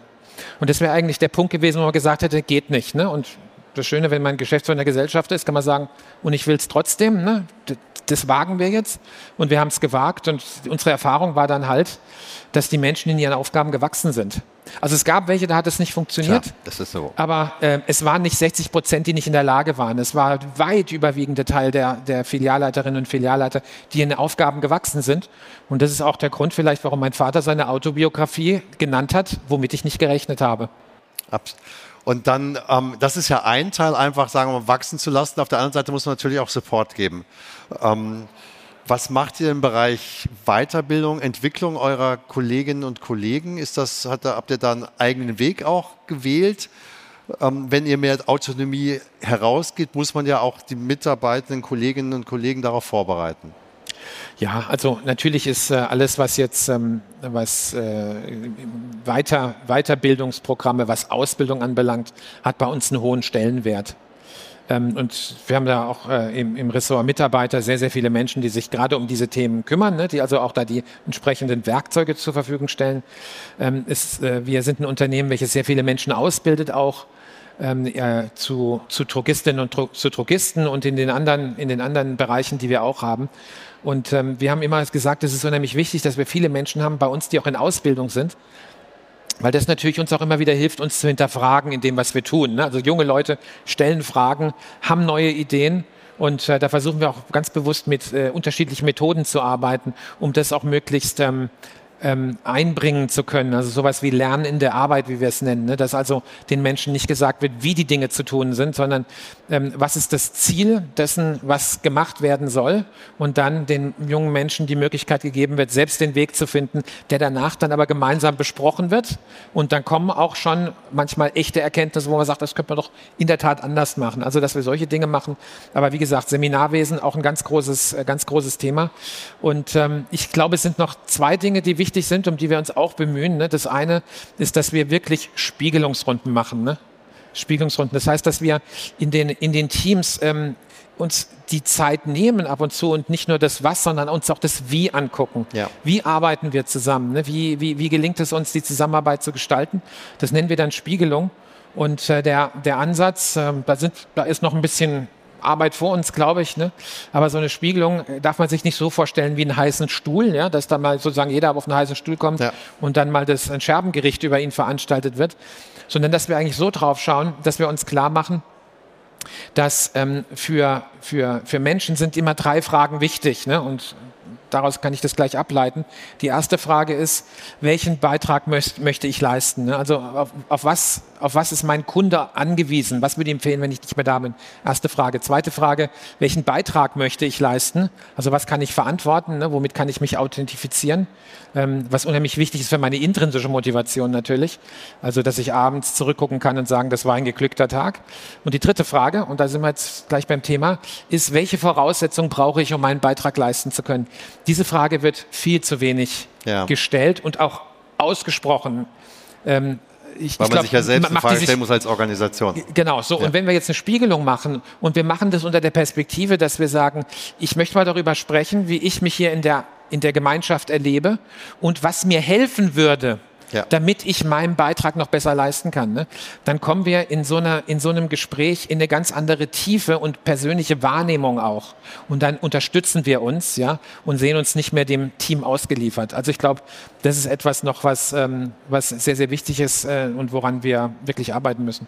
Und das wäre eigentlich der Punkt gewesen, wo man gesagt hätte, geht nicht. Ne? Und das Schöne, wenn man Geschäftsführer der Gesellschaft ist, kann man sagen, und ich will es trotzdem. Ne? Das wagen wir jetzt. Und wir haben es gewagt. Und unsere Erfahrung war dann halt, dass die Menschen in ihren Aufgaben gewachsen sind. Also es gab welche, da hat es nicht funktioniert. Klar, das ist so. Aber äh, es waren nicht 60 Prozent, die nicht in der Lage waren. Es war weit überwiegende Teil der, der Filialleiterinnen und Filialleiter, die in den Aufgaben gewachsen sind. Und das ist auch der Grund vielleicht, warum mein Vater seine Autobiografie genannt hat, womit ich nicht gerechnet habe. Abs- Und dann, ähm, das ist ja ein Teil, einfach sagen wir mal, wachsen zu lassen. Auf der anderen Seite muss man natürlich auch Support geben. Ähm, was macht ihr im Bereich Weiterbildung, Entwicklung eurer Kolleginnen und Kollegen? Ist das, hat, habt ihr da einen eigenen Weg auch gewählt? Ähm, wenn ihr mehr Autonomie herausgeht, muss man ja auch die mitarbeitenden Kolleginnen und Kollegen darauf vorbereiten. Ja, also natürlich ist äh, alles, was jetzt ähm, was äh, weiter, Weiterbildungsprogramme, was Ausbildung anbelangt, hat bei uns einen hohen Stellenwert. Ähm, und wir haben da auch äh, im, im Ressort Mitarbeiter sehr, sehr viele Menschen, die sich gerade um diese Themen kümmern, ne, die also auch da die entsprechenden Werkzeuge zur Verfügung stellen. Ähm, ist, äh, wir sind ein Unternehmen, welches sehr viele Menschen ausbildet, auch ähm, äh, zu, zu Drogistinnen und Dro zu Drogisten und in den anderen, in den anderen Bereichen, die wir auch haben. Und ähm, wir haben immer gesagt, es ist unheimlich wichtig, dass wir viele Menschen haben bei uns, die auch in Ausbildung sind, weil das natürlich uns auch immer wieder hilft, uns zu hinterfragen in dem, was wir tun. Ne? Also junge Leute stellen Fragen, haben neue Ideen und äh, da versuchen wir auch ganz bewusst mit äh, unterschiedlichen Methoden zu arbeiten, um das auch möglichst ähm, ähm, einbringen zu können. Also sowas wie Lernen in der Arbeit, wie wir es nennen. Ne? Dass also den Menschen nicht gesagt wird, wie die Dinge zu tun sind, sondern ähm, was ist das Ziel dessen, was gemacht werden soll und dann den jungen Menschen die Möglichkeit gegeben wird, selbst den Weg zu finden, der danach dann aber gemeinsam besprochen wird. Und dann kommen auch schon manchmal echte Erkenntnisse, wo man sagt, das könnte man doch in der Tat anders machen. Also dass wir solche Dinge machen. Aber wie gesagt, Seminarwesen auch ein ganz großes, äh, ganz großes Thema. Und ähm, ich glaube, es sind noch zwei Dinge, die wichtig sind, um die wir uns auch bemühen. Ne? Das eine ist, dass wir wirklich Spiegelungsrunden machen. Ne? Spiegelungsrunden. Das heißt, dass wir in den, in den Teams ähm, uns die Zeit nehmen ab und zu und nicht nur das Was, sondern uns auch das Wie angucken. Ja. Wie arbeiten wir zusammen? Ne? Wie, wie, wie gelingt es uns, die Zusammenarbeit zu gestalten? Das nennen wir dann Spiegelung. Und äh, der, der Ansatz, äh, da, sind, da ist noch ein bisschen Arbeit vor uns, glaube ich. Ne? Aber so eine Spiegelung äh, darf man sich nicht so vorstellen wie einen heißen Stuhl, ja? dass da mal sozusagen jeder auf einen heißen Stuhl kommt ja. und dann mal das ein Scherbengericht über ihn veranstaltet wird, sondern dass wir eigentlich so drauf schauen, dass wir uns klar machen, dass ähm, für, für, für Menschen sind immer drei Fragen wichtig. Ne? Und daraus kann ich das gleich ableiten. Die erste Frage ist, welchen Beitrag möcht, möchte ich leisten? Ne? Also auf, auf, was, auf was ist mein Kunde angewiesen? Was würde ihm empfehlen, wenn ich nicht mehr da bin? Erste Frage. Zweite Frage, welchen Beitrag möchte ich leisten? Also was kann ich verantworten? Ne? Womit kann ich mich authentifizieren? Ähm, was unheimlich wichtig ist für meine intrinsische Motivation natürlich. Also dass ich abends zurückgucken kann und sagen, das war ein geglückter Tag. Und die dritte Frage, und da sind wir jetzt gleich beim Thema, ist, welche Voraussetzungen brauche ich, um meinen Beitrag leisten zu können? Diese Frage wird viel zu wenig ja. gestellt und auch ausgesprochen. Ähm, ich, Weil man glaub, sich ja selbst eine Frage stellen muss als Organisation. Genau, so. Ja. Und wenn wir jetzt eine Spiegelung machen und wir machen das unter der Perspektive, dass wir sagen, ich möchte mal darüber sprechen, wie ich mich hier in der, in der Gemeinschaft erlebe und was mir helfen würde, ja. damit ich meinen Beitrag noch besser leisten kann. Ne? Dann kommen wir in so, einer, in so einem Gespräch in eine ganz andere Tiefe und persönliche Wahrnehmung auch. Und dann unterstützen wir uns ja, und sehen uns nicht mehr dem Team ausgeliefert. Also ich glaube, das ist etwas noch, was, ähm, was sehr, sehr wichtig ist äh, und woran wir wirklich arbeiten müssen.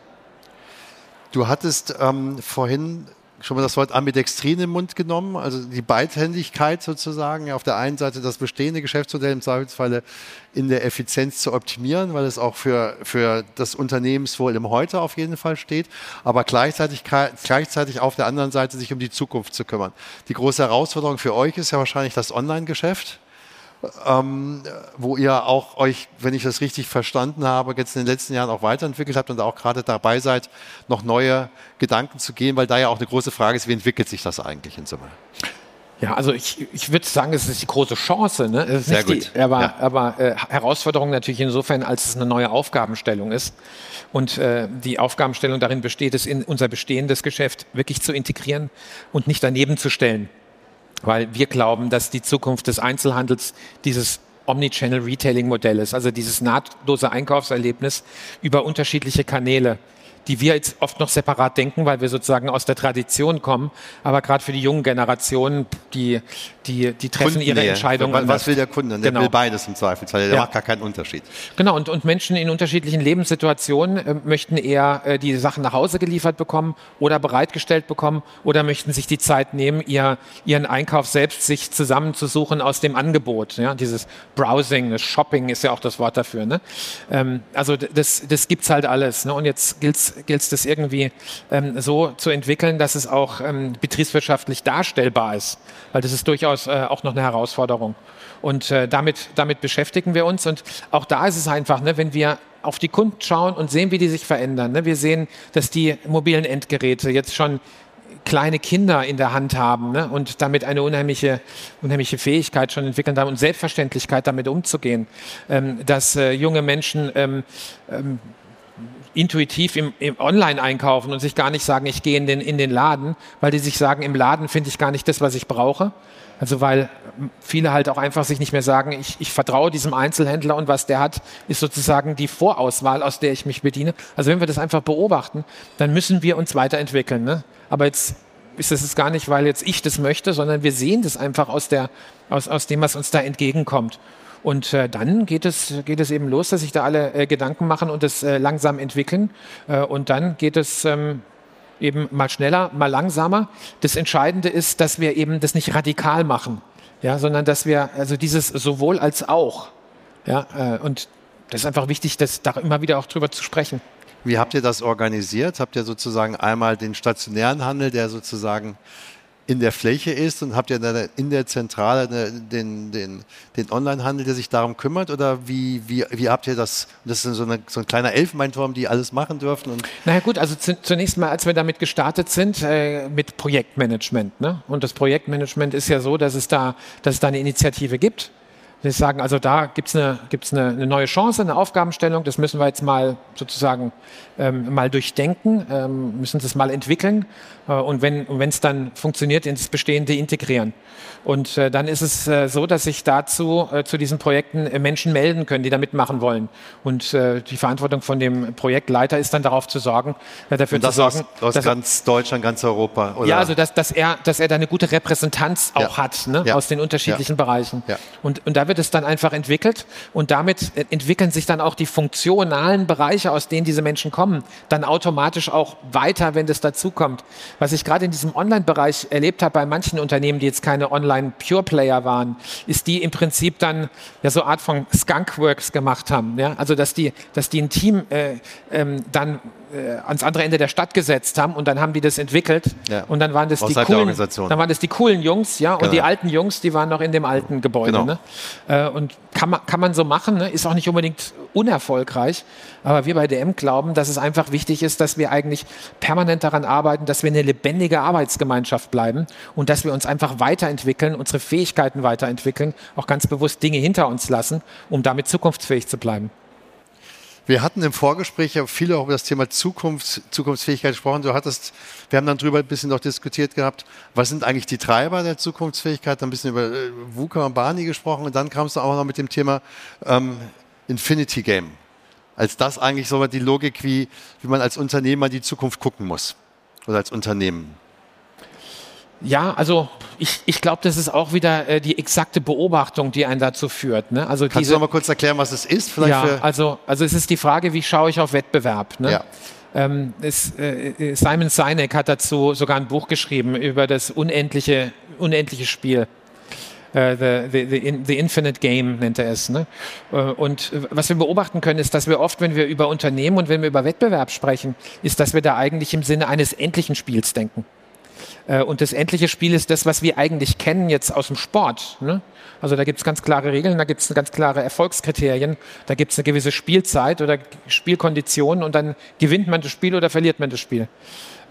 Du hattest ähm, vorhin schon mal das Wort Ambidextrie in den Mund genommen, also die Beidhändigkeit sozusagen. Auf der einen Seite das bestehende Geschäftsmodell im Zweifelsfalle in der Effizienz zu optimieren, weil es auch für, für das Unternehmenswohl im Heute auf jeden Fall steht, aber gleichzeitig, gleichzeitig auf der anderen Seite sich um die Zukunft zu kümmern. Die große Herausforderung für euch ist ja wahrscheinlich das Online-Geschäft ähm, wo ihr auch euch, wenn ich das richtig verstanden habe, jetzt in den letzten Jahren auch weiterentwickelt habt und auch gerade dabei seid, noch neue Gedanken zu gehen, weil da ja auch eine große Frage ist, wie entwickelt sich das eigentlich in Summe? Ja, also ich, ich würde sagen, es ist die große Chance. Ne? Es ist Sehr gut. Die, aber ja. aber äh, Herausforderung natürlich insofern, als es eine neue Aufgabenstellung ist. Und äh, die Aufgabenstellung darin besteht, es in unser bestehendes Geschäft wirklich zu integrieren und nicht daneben zu stellen weil wir glauben, dass die Zukunft des Einzelhandels dieses Omnichannel Retailing Modell ist, also dieses nahtlose Einkaufserlebnis über unterschiedliche Kanäle die wir jetzt oft noch separat denken, weil wir sozusagen aus der Tradition kommen. Aber gerade für die jungen Generationen, die, die, die treffen ihre Entscheidungen. Was, was will der Kunde? Der genau. will beides im Zweifelsfall. Der ja. macht gar keinen Unterschied. Genau. Und, und Menschen in unterschiedlichen Lebenssituationen äh, möchten eher äh, die Sachen nach Hause geliefert bekommen oder bereitgestellt bekommen oder möchten sich die Zeit nehmen, ihr, ihren Einkauf selbst sich zusammenzusuchen aus dem Angebot. Ja? Dieses Browsing, das Shopping ist ja auch das Wort dafür. Ne? Ähm, also das, das gibt's halt alles. Ne? Und jetzt gilt es gilt es das irgendwie ähm, so zu entwickeln, dass es auch ähm, betriebswirtschaftlich darstellbar ist, weil das ist durchaus äh, auch noch eine Herausforderung. Und äh, damit, damit beschäftigen wir uns. Und auch da ist es einfach, ne, wenn wir auf die Kunden schauen und sehen, wie die sich verändern. Ne? Wir sehen, dass die mobilen Endgeräte jetzt schon kleine Kinder in der Hand haben ne? und damit eine unheimliche, unheimliche Fähigkeit schon entwickeln haben und Selbstverständlichkeit damit umzugehen, ähm, dass äh, junge Menschen ähm, ähm, intuitiv im, im Online einkaufen und sich gar nicht sagen, ich gehe in den, in den Laden, weil die sich sagen, im Laden finde ich gar nicht das, was ich brauche. Also weil viele halt auch einfach sich nicht mehr sagen, ich, ich vertraue diesem Einzelhändler und was der hat, ist sozusagen die Vorauswahl, aus der ich mich bediene. Also wenn wir das einfach beobachten, dann müssen wir uns weiterentwickeln. Ne? Aber jetzt ist es gar nicht, weil jetzt ich das möchte, sondern wir sehen das einfach aus, der, aus, aus dem, was uns da entgegenkommt. Und äh, dann geht es, geht es eben los, dass sich da alle äh, Gedanken machen und es äh, langsam entwickeln. Äh, und dann geht es ähm, eben mal schneller, mal langsamer. Das Entscheidende ist, dass wir eben das nicht radikal machen, ja, sondern dass wir also dieses sowohl als auch Ja, äh, und das ist einfach wichtig, das da immer wieder auch drüber zu sprechen. Wie habt ihr das organisiert? Habt ihr sozusagen einmal den stationären Handel, der sozusagen in der Fläche ist und habt ihr dann in der Zentrale den, den, den Online-Handel, der sich darum kümmert? Oder wie, wie, wie habt ihr das? Das ist so, eine, so ein kleiner Elfenbeinturm, die alles machen dürfen. Und naja gut, also zunächst mal, als wir damit gestartet sind, äh, mit Projektmanagement. Ne? Und das Projektmanagement ist ja so, dass es da, dass es da eine Initiative gibt die sagen, also da gibt es eine, gibt's eine, eine neue Chance, eine Aufgabenstellung, das müssen wir jetzt mal sozusagen ähm, mal durchdenken, ähm, müssen das mal entwickeln und wenn es dann funktioniert, ins Bestehende integrieren. Und äh, dann ist es äh, so, dass sich dazu äh, zu diesen Projekten äh, Menschen melden können, die da mitmachen wollen. Und äh, die Verantwortung von dem Projektleiter ist dann darauf zu sorgen, dafür zu sorgen, aus, aus ganz Deutschland, ganz Europa. Oder? Ja, also dass, dass er, dass er da eine gute Repräsentanz auch ja. hat ne? Ja. aus den unterschiedlichen ja. Bereichen. Und, und da wird es dann einfach entwickelt und damit entwickeln sich dann auch die funktionalen Bereiche, aus denen diese Menschen kommen, dann automatisch auch weiter, wenn das dazukommt. Was ich gerade in diesem Online-Bereich erlebt habe bei manchen Unternehmen, die jetzt keine Online-Pure-Player waren, ist die im Prinzip dann ja so eine Art von Skunkworks gemacht haben. Ja? Also dass die, dass die ein Team äh, ähm, dann äh, ans andere Ende der Stadt gesetzt haben und dann haben die das entwickelt ja. und dann waren das die coolen, dann waren das die coolen Jungs, ja, und genau. die alten Jungs, die waren noch in dem alten Gebäude. Genau. Ne? Äh, und kann man, kann man so machen, ne? ist auch nicht unbedingt unerfolgreich, aber wir bei DM glauben, dass es einfach wichtig ist, dass wir eigentlich permanent daran arbeiten, dass wir eine lebendige Arbeitsgemeinschaft bleiben und dass wir uns einfach weiterentwickeln, unsere Fähigkeiten weiterentwickeln, auch ganz bewusst Dinge hinter uns lassen, um damit zukunftsfähig zu bleiben. Wir hatten im Vorgespräch ja viel auch über das Thema Zukunft, Zukunftsfähigkeit gesprochen. Du hattest, wir haben dann darüber ein bisschen noch diskutiert gehabt, was sind eigentlich die Treiber der Zukunftsfähigkeit, dann ein bisschen über äh, VUCA und Barney gesprochen und dann kamst du auch noch mit dem Thema ähm, Infinity Game. Als das eigentlich so die Logik, wie, wie man als Unternehmer die Zukunft gucken muss. Oder als Unternehmen. Ja, also ich, ich glaube, das ist auch wieder äh, die exakte Beobachtung, die einen dazu führt. Ne? Also Kannst diese, du noch mal kurz erklären, was es ist? Vielleicht ja, also, also es ist die Frage, wie schaue ich auf Wettbewerb? Ne? Ja. Ähm, es, äh, Simon Sinek hat dazu sogar ein Buch geschrieben über das unendliche, unendliche Spiel. Uh, the, the, the, Infinite Game nennt er es. Ne? Uh, und was wir beobachten können, ist, dass wir oft, wenn wir über Unternehmen und wenn wir über Wettbewerb sprechen, ist, dass wir da eigentlich im Sinne eines endlichen Spiels denken. Äh, und das endliche Spiel ist das, was wir eigentlich kennen jetzt aus dem Sport. Ne? Also da gibt es ganz klare Regeln, da gibt es ganz klare Erfolgskriterien, da gibt es eine gewisse Spielzeit oder Spielkonditionen und dann gewinnt man das Spiel oder verliert man das Spiel.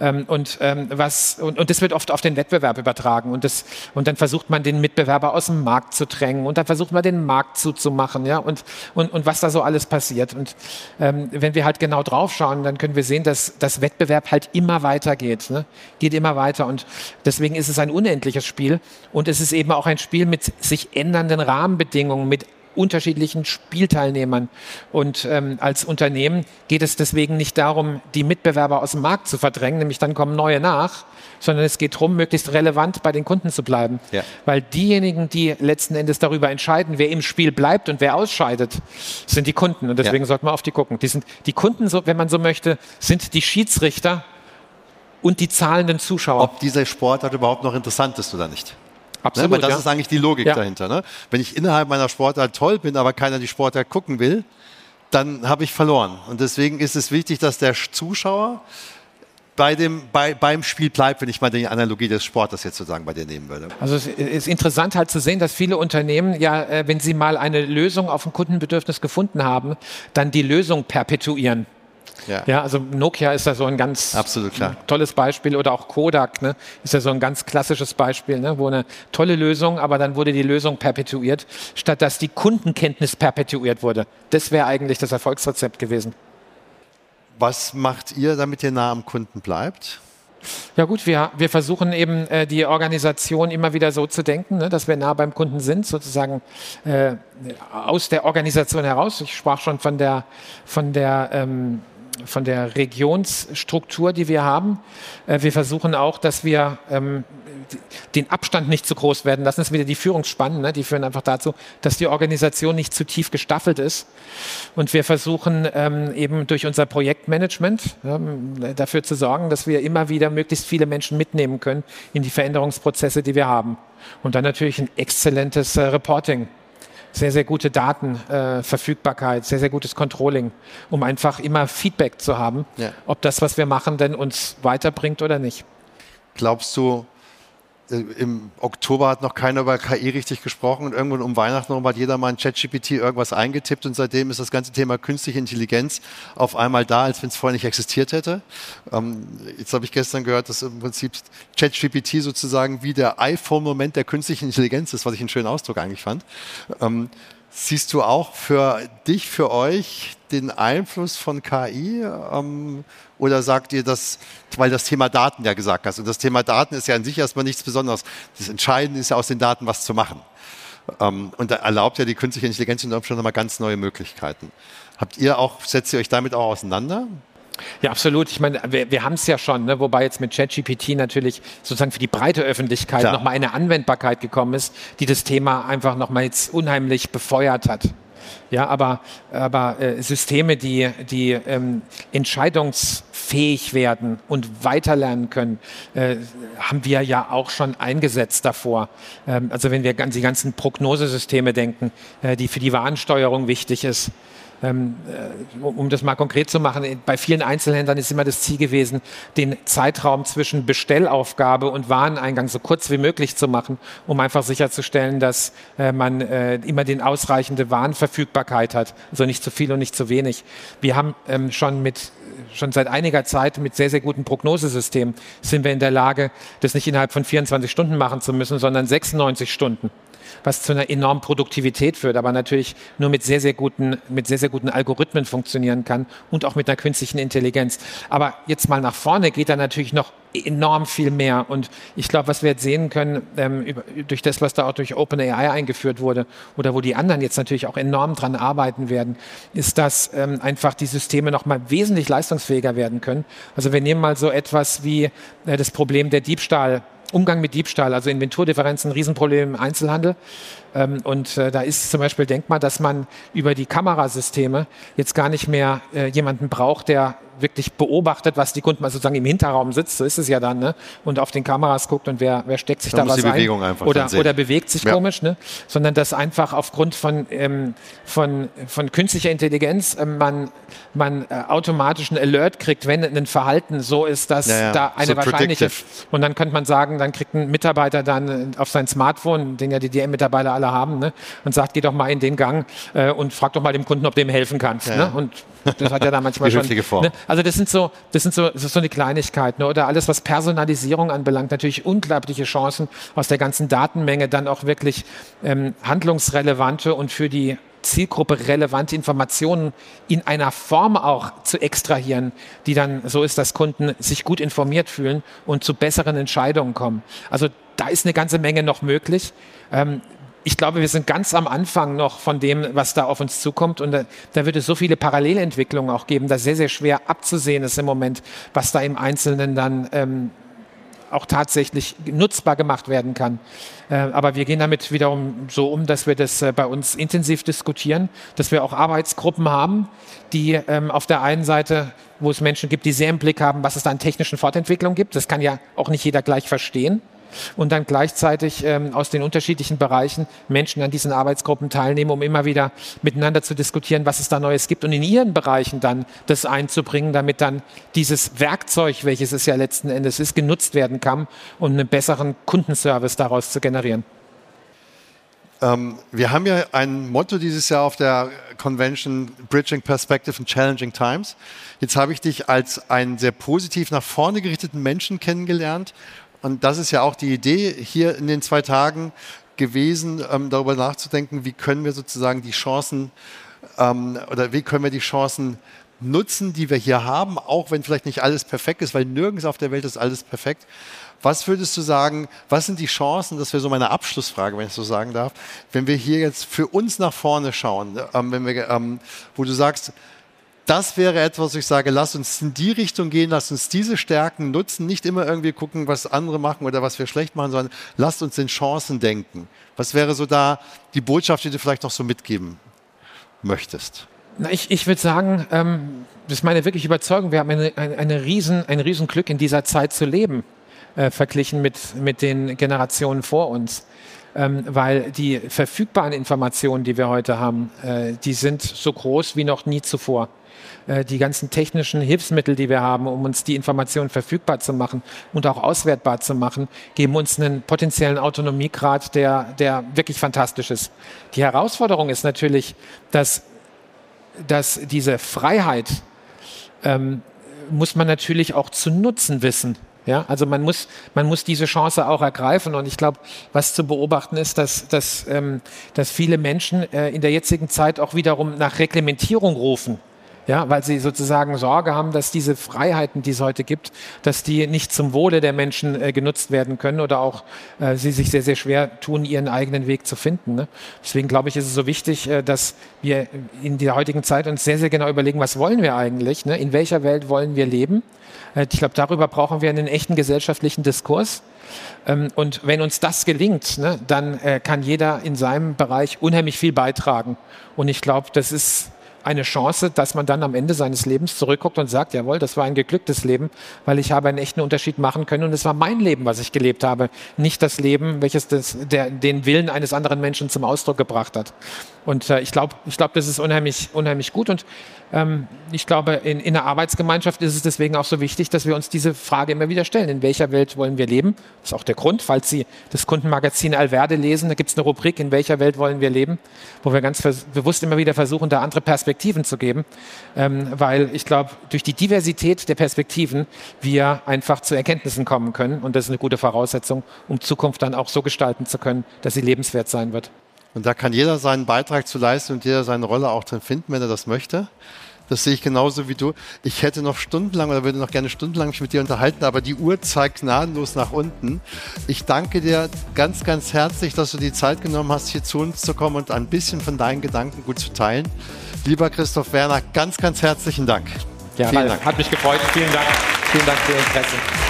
Ähm, und, ähm, was, und, und das wird oft auf den Wettbewerb übertragen. Und, das, und dann versucht man, den Mitbewerber aus dem Markt zu drängen. Und dann versucht man, den Markt zuzumachen. Ja? Und, und, und was da so alles passiert. Und ähm, wenn wir halt genau drauf schauen, dann können wir sehen, dass das Wettbewerb halt immer weiter geht. Ne? Geht immer weiter. Und deswegen ist es ein unendliches Spiel. Und es ist eben auch ein Spiel mit sich ändernden Rahmenbedingungen, mit unterschiedlichen Spielteilnehmern. Und ähm, als Unternehmen geht es deswegen nicht darum, die Mitbewerber aus dem Markt zu verdrängen, nämlich dann kommen neue nach, sondern es geht darum, möglichst relevant bei den Kunden zu bleiben. Ja. Weil diejenigen, die letzten Endes darüber entscheiden, wer im Spiel bleibt und wer ausscheidet, sind die Kunden. Und deswegen ja. sollte man auf die gucken. Die, sind, die Kunden, so, wenn man so möchte, sind die Schiedsrichter und die zahlenden Zuschauer. Ob dieser Sportart überhaupt noch interessant ist oder nicht. Absolut. Ne? Weil das ja. ist eigentlich die Logik ja. dahinter. Ne? Wenn ich innerhalb meiner Sportart toll bin, aber keiner die Sportart gucken will, dann habe ich verloren. Und deswegen ist es wichtig, dass der Zuschauer bei dem, bei, beim Spiel bleibt, wenn ich mal die Analogie des Sportes jetzt sozusagen bei dir nehmen würde. Also es ist interessant halt zu sehen, dass viele Unternehmen ja, äh, wenn sie mal eine Lösung auf ein Kundenbedürfnis gefunden haben, dann die Lösung perpetuieren. Ja. ja, also Nokia ist da so ein ganz tolles Beispiel oder auch Kodak ne, ist ja so ein ganz klassisches Beispiel, ne, wo eine tolle Lösung, aber dann wurde die Lösung perpetuiert, statt dass die Kundenkenntnis perpetuiert wurde. Das wäre eigentlich das Erfolgsrezept gewesen. Was macht ihr, damit ihr nah am Kunden bleibt? Ja gut, wir, wir versuchen eben äh, die Organisation immer wieder so zu denken, ne, dass wir nah beim Kunden sind, sozusagen äh, aus der Organisation heraus. Ich sprach schon von der, von der ähm, von der Regionsstruktur, die wir haben. Äh, wir versuchen auch, dass wir ähm, den Abstand nicht zu groß werden lassen. Das ist wieder die Führungsspannen, ne? die führen einfach dazu, dass die Organisation nicht zu tief gestaffelt ist. Und wir versuchen ähm, eben durch unser Projektmanagement ähm, dafür zu sorgen, dass wir immer wieder möglichst viele Menschen mitnehmen können in die Veränderungsprozesse, die wir haben. Und dann natürlich ein exzellentes äh, Reporting sehr, sehr gute Datenverfügbarkeit, äh, sehr, sehr gutes Controlling, um einfach immer Feedback zu haben, ja. ob das, was wir machen, denn uns weiterbringt oder nicht. Glaubst du, im Oktober hat noch keiner über KI richtig gesprochen und irgendwann um Weihnachten herum hat jeder mal in ChatGPT irgendwas eingetippt und seitdem ist das ganze Thema künstliche Intelligenz auf einmal da, als wenn es vorher nicht existiert hätte. Ähm, jetzt habe ich gestern gehört, dass im Prinzip ChatGPT sozusagen wie der iPhone-Moment der künstlichen Intelligenz ist, was ich einen schönen Ausdruck eigentlich fand. Ähm, siehst du auch für dich, für euch den Einfluss von KI? Ähm, oder sagt ihr das, weil das Thema Daten ja gesagt hast? Und das Thema Daten ist ja an sich erstmal nichts Besonderes. Das Entscheidende ist ja aus den Daten was zu machen. Ähm, und da erlaubt ja die künstliche Intelligenz unter Umständen nochmal ganz neue Möglichkeiten. Habt ihr auch, setzt ihr euch damit auch auseinander? Ja, absolut. Ich meine, wir, wir haben es ja schon, ne? wobei jetzt mit ChatGPT natürlich sozusagen für die breite Öffentlichkeit nochmal eine Anwendbarkeit gekommen ist, die das Thema einfach nochmal jetzt unheimlich befeuert hat. Ja, aber, aber äh, Systeme, die, die ähm, entscheidungsfähig werden und weiterlernen können, äh, haben wir ja auch schon eingesetzt davor. Ähm, also wenn wir an die ganzen Prognosesysteme denken, äh, die für die Warensteuerung wichtig ist, um das mal konkret zu machen, bei vielen Einzelhändlern ist immer das Ziel gewesen, den Zeitraum zwischen Bestellaufgabe und Wareneingang so kurz wie möglich zu machen, um einfach sicherzustellen, dass äh, man äh, immer den ausreichende Warenverfügbarkeit hat, also nicht zu viel und nicht zu wenig. Wir haben ähm, schon mit schon seit einiger Zeit mit sehr, sehr guten Prognosesystemen sind wir in der Lage, das nicht innerhalb von 24 Stunden machen zu müssen, sondern 96 Stunden was zu einer enormen Produktivität führt, aber natürlich nur mit sehr, sehr guten, mit sehr, sehr guten Algorithmen funktionieren kann und auch mit einer künstlichen Intelligenz. Aber jetzt mal nach vorne geht da natürlich noch enorm viel mehr. Und ich glaube, was wir jetzt sehen können, ähm, über, durch das, was da auch durch OpenAI eingeführt wurde oder wo die anderen jetzt natürlich auch enorm dran arbeiten werden, ist, dass ähm, einfach die Systeme noch mal wesentlich leistungsfähiger werden können. Also wir nehmen mal so etwas wie äh, das Problem der Diebstahl Umgang mit Diebstahl, also Inventurdifferenzen, Riesenproblem im Einzelhandel. Ähm, und äh, da ist zum Beispiel denkbar, dass man über die Kamerasysteme jetzt gar nicht mehr äh, jemanden braucht, der wirklich beobachtet, was die Kunden mal sozusagen im Hinterraum sitzt, so ist es ja dann, ne? und auf den Kameras guckt und wer, wer steckt sich da, da was ein oder, oder bewegt sich ja. komisch, ne? sondern dass einfach aufgrund von, ähm, von, von künstlicher Intelligenz äh, man, man äh, automatisch einen Alert kriegt, wenn ein Verhalten so ist, dass ja, ja. da eine so wahrscheinliche und dann könnte man sagen, dann kriegt ein Mitarbeiter dann auf sein Smartphone, den ja die DM-Mitarbeiter alle alle haben, ne? und sagt, geh doch mal in den Gang äh, und frag doch mal dem Kunden, ob du ihm helfen kannst. Ja, ne? Und das hat ja da manchmal schon. Ne? Also das sind so, das sind so, das ist so eine Kleinigkeit. Ne? Oder alles, was Personalisierung anbelangt, natürlich unglaubliche Chancen aus der ganzen Datenmenge dann auch wirklich ähm, handlungsrelevante und für die Zielgruppe relevante Informationen in einer Form auch zu extrahieren, die dann so ist, dass Kunden sich gut informiert fühlen und zu besseren Entscheidungen kommen. Also da ist eine ganze Menge noch möglich. Ähm, ich glaube, wir sind ganz am Anfang noch von dem, was da auf uns zukommt. Und da, da, wird es so viele Parallelentwicklungen auch geben, dass sehr, sehr schwer abzusehen ist im Moment, was da im Einzelnen dann ähm, auch tatsächlich nutzbar gemacht werden kann. Äh, aber wir gehen damit wiederum so um, dass wir das äh, bei uns intensiv diskutieren, dass wir auch Arbeitsgruppen haben, die ähm, auf der einen Seite, wo es Menschen gibt, die sehr im Blick haben, was es da an technischen Fortentwicklungen gibt. Das kann ja auch nicht jeder gleich verstehen und dann gleichzeitig ähm, aus den unterschiedlichen Bereichen Menschen an diesen Arbeitsgruppen teilnehmen, um immer wieder miteinander zu diskutieren, was es da Neues gibt und in ihren Bereichen dann das einzubringen, damit dann dieses Werkzeug, welches es ja letzten Endes ist, genutzt werden kann, um einen besseren Kundenservice daraus zu generieren. Ähm, wir haben ja ein Motto dieses Jahr auf der Convention Bridging Perspective in Challenging Times. Jetzt habe ich dich als einen sehr positiv nach vorne gerichteten Menschen kennengelernt und das ist ja auch die Idee hier in den zwei Tagen gewesen, ähm, darüber nachzudenken, wie können wir sozusagen die Chancen ähm, oder wie können wir die Chancen nutzen, die wir hier haben, auch wenn vielleicht nicht alles perfekt ist, weil nirgends auf der Welt ist alles perfekt. Was würdest du sagen, was sind die Chancen, das wäre so meine Abschlussfrage, wenn ich so sagen darf, wenn wir hier jetzt für uns nach vorne schauen, ähm, wenn wir, ähm, wo du sagst, das wäre etwas, wo ich sage, lass uns in die Richtung gehen, lass uns diese Stärken nutzen, nicht immer irgendwie gucken, was andere machen oder was wir schlecht machen, sondern lasst uns in Chancen denken. Was wäre so da die Botschaft, die du vielleicht noch so mitgeben möchtest? Na, ich, ich würde sagen, ähm, das ist meine wirklich Überzeugung, wir haben eine, eine, eine riesen, ein Riesenglück in dieser Zeit zu leben äh, verglichen mit, mit den Generationen vor uns. Ähm, weil die verfügbaren Informationen, die wir heute haben, äh, die sind so groß wie noch nie zuvor. Äh, die ganzen technischen Hilfsmittel, die wir haben, um uns die Informationen verfügbar zu machen und auch auswertbar zu machen, geben uns einen potenziellen Autonomiegrad, der, der wirklich fantastisch ist. Die Herausforderung ist natürlich, dass, dass diese Freiheit ähm, muss man natürlich auch zu nutzen wissen. Ja, also man muss, man muss diese Chance auch ergreifen. Und ich glaube, was zu beobachten ist, dass, dass, ähm, dass viele Menschen äh, in der jetzigen Zeit auch wiederum nach Reglementierung rufen ja, weil sie sozusagen Sorge haben, dass diese Freiheiten, die es heute gibt, dass die nicht zum Wohle der Menschen äh, genutzt werden können oder auch äh, sie sich sehr, sehr schwer tun, ihren eigenen Weg zu finden. Ne? Deswegen glaube ich, ist es so wichtig, äh, dass wir in der heutigen Zeit uns sehr, sehr genau überlegen, was wollen wir eigentlich, ne? in welcher Welt wollen wir leben. Äh, ich glaube, darüber brauchen wir einen echten gesellschaftlichen Diskurs. Ähm, und wenn uns das gelingt, ne, dann äh, kann jeder in seinem Bereich unheimlich viel beitragen. Und ich glaube, das ist eine Chance, dass man dann am Ende seines Lebens zurückguckt und sagt, jawohl, das war ein geglücktes Leben, weil ich habe einen echten Unterschied machen können und es war mein Leben, was ich gelebt habe, nicht das Leben, welches das, der, den Willen eines anderen Menschen zum Ausdruck gebracht hat. Und äh, ich glaube, ich glaube, das ist unheimlich, unheimlich gut. Und ich glaube, in, in der Arbeitsgemeinschaft ist es deswegen auch so wichtig, dass wir uns diese Frage immer wieder stellen. In welcher Welt wollen wir leben? Das ist auch der Grund, falls Sie das Kundenmagazin Alverde lesen, da gibt es eine Rubrik, in welcher Welt wollen wir leben, wo wir ganz bewusst immer wieder versuchen, da andere Perspektiven zu geben. Ähm, weil ich glaube, durch die Diversität der Perspektiven wir einfach zu Erkenntnissen kommen können. Und das ist eine gute Voraussetzung, um Zukunft dann auch so gestalten zu können, dass sie lebenswert sein wird. Und da kann jeder seinen Beitrag zu leisten und jeder seine Rolle auch drin finden, wenn er das möchte. Das sehe ich genauso wie du. Ich hätte noch stundenlang oder würde noch gerne stundenlang mich mit dir unterhalten, aber die Uhr zeigt gnadenlos nach unten. Ich danke dir ganz, ganz herzlich, dass du die Zeit genommen hast, hier zu uns zu kommen und ein bisschen von deinen Gedanken gut zu teilen. Lieber Christoph Werner, ganz, ganz herzlichen Dank. Ja, Vielen Dank. Hat mich gefreut. Vielen Dank. Vielen Dank für Ihr Interesse.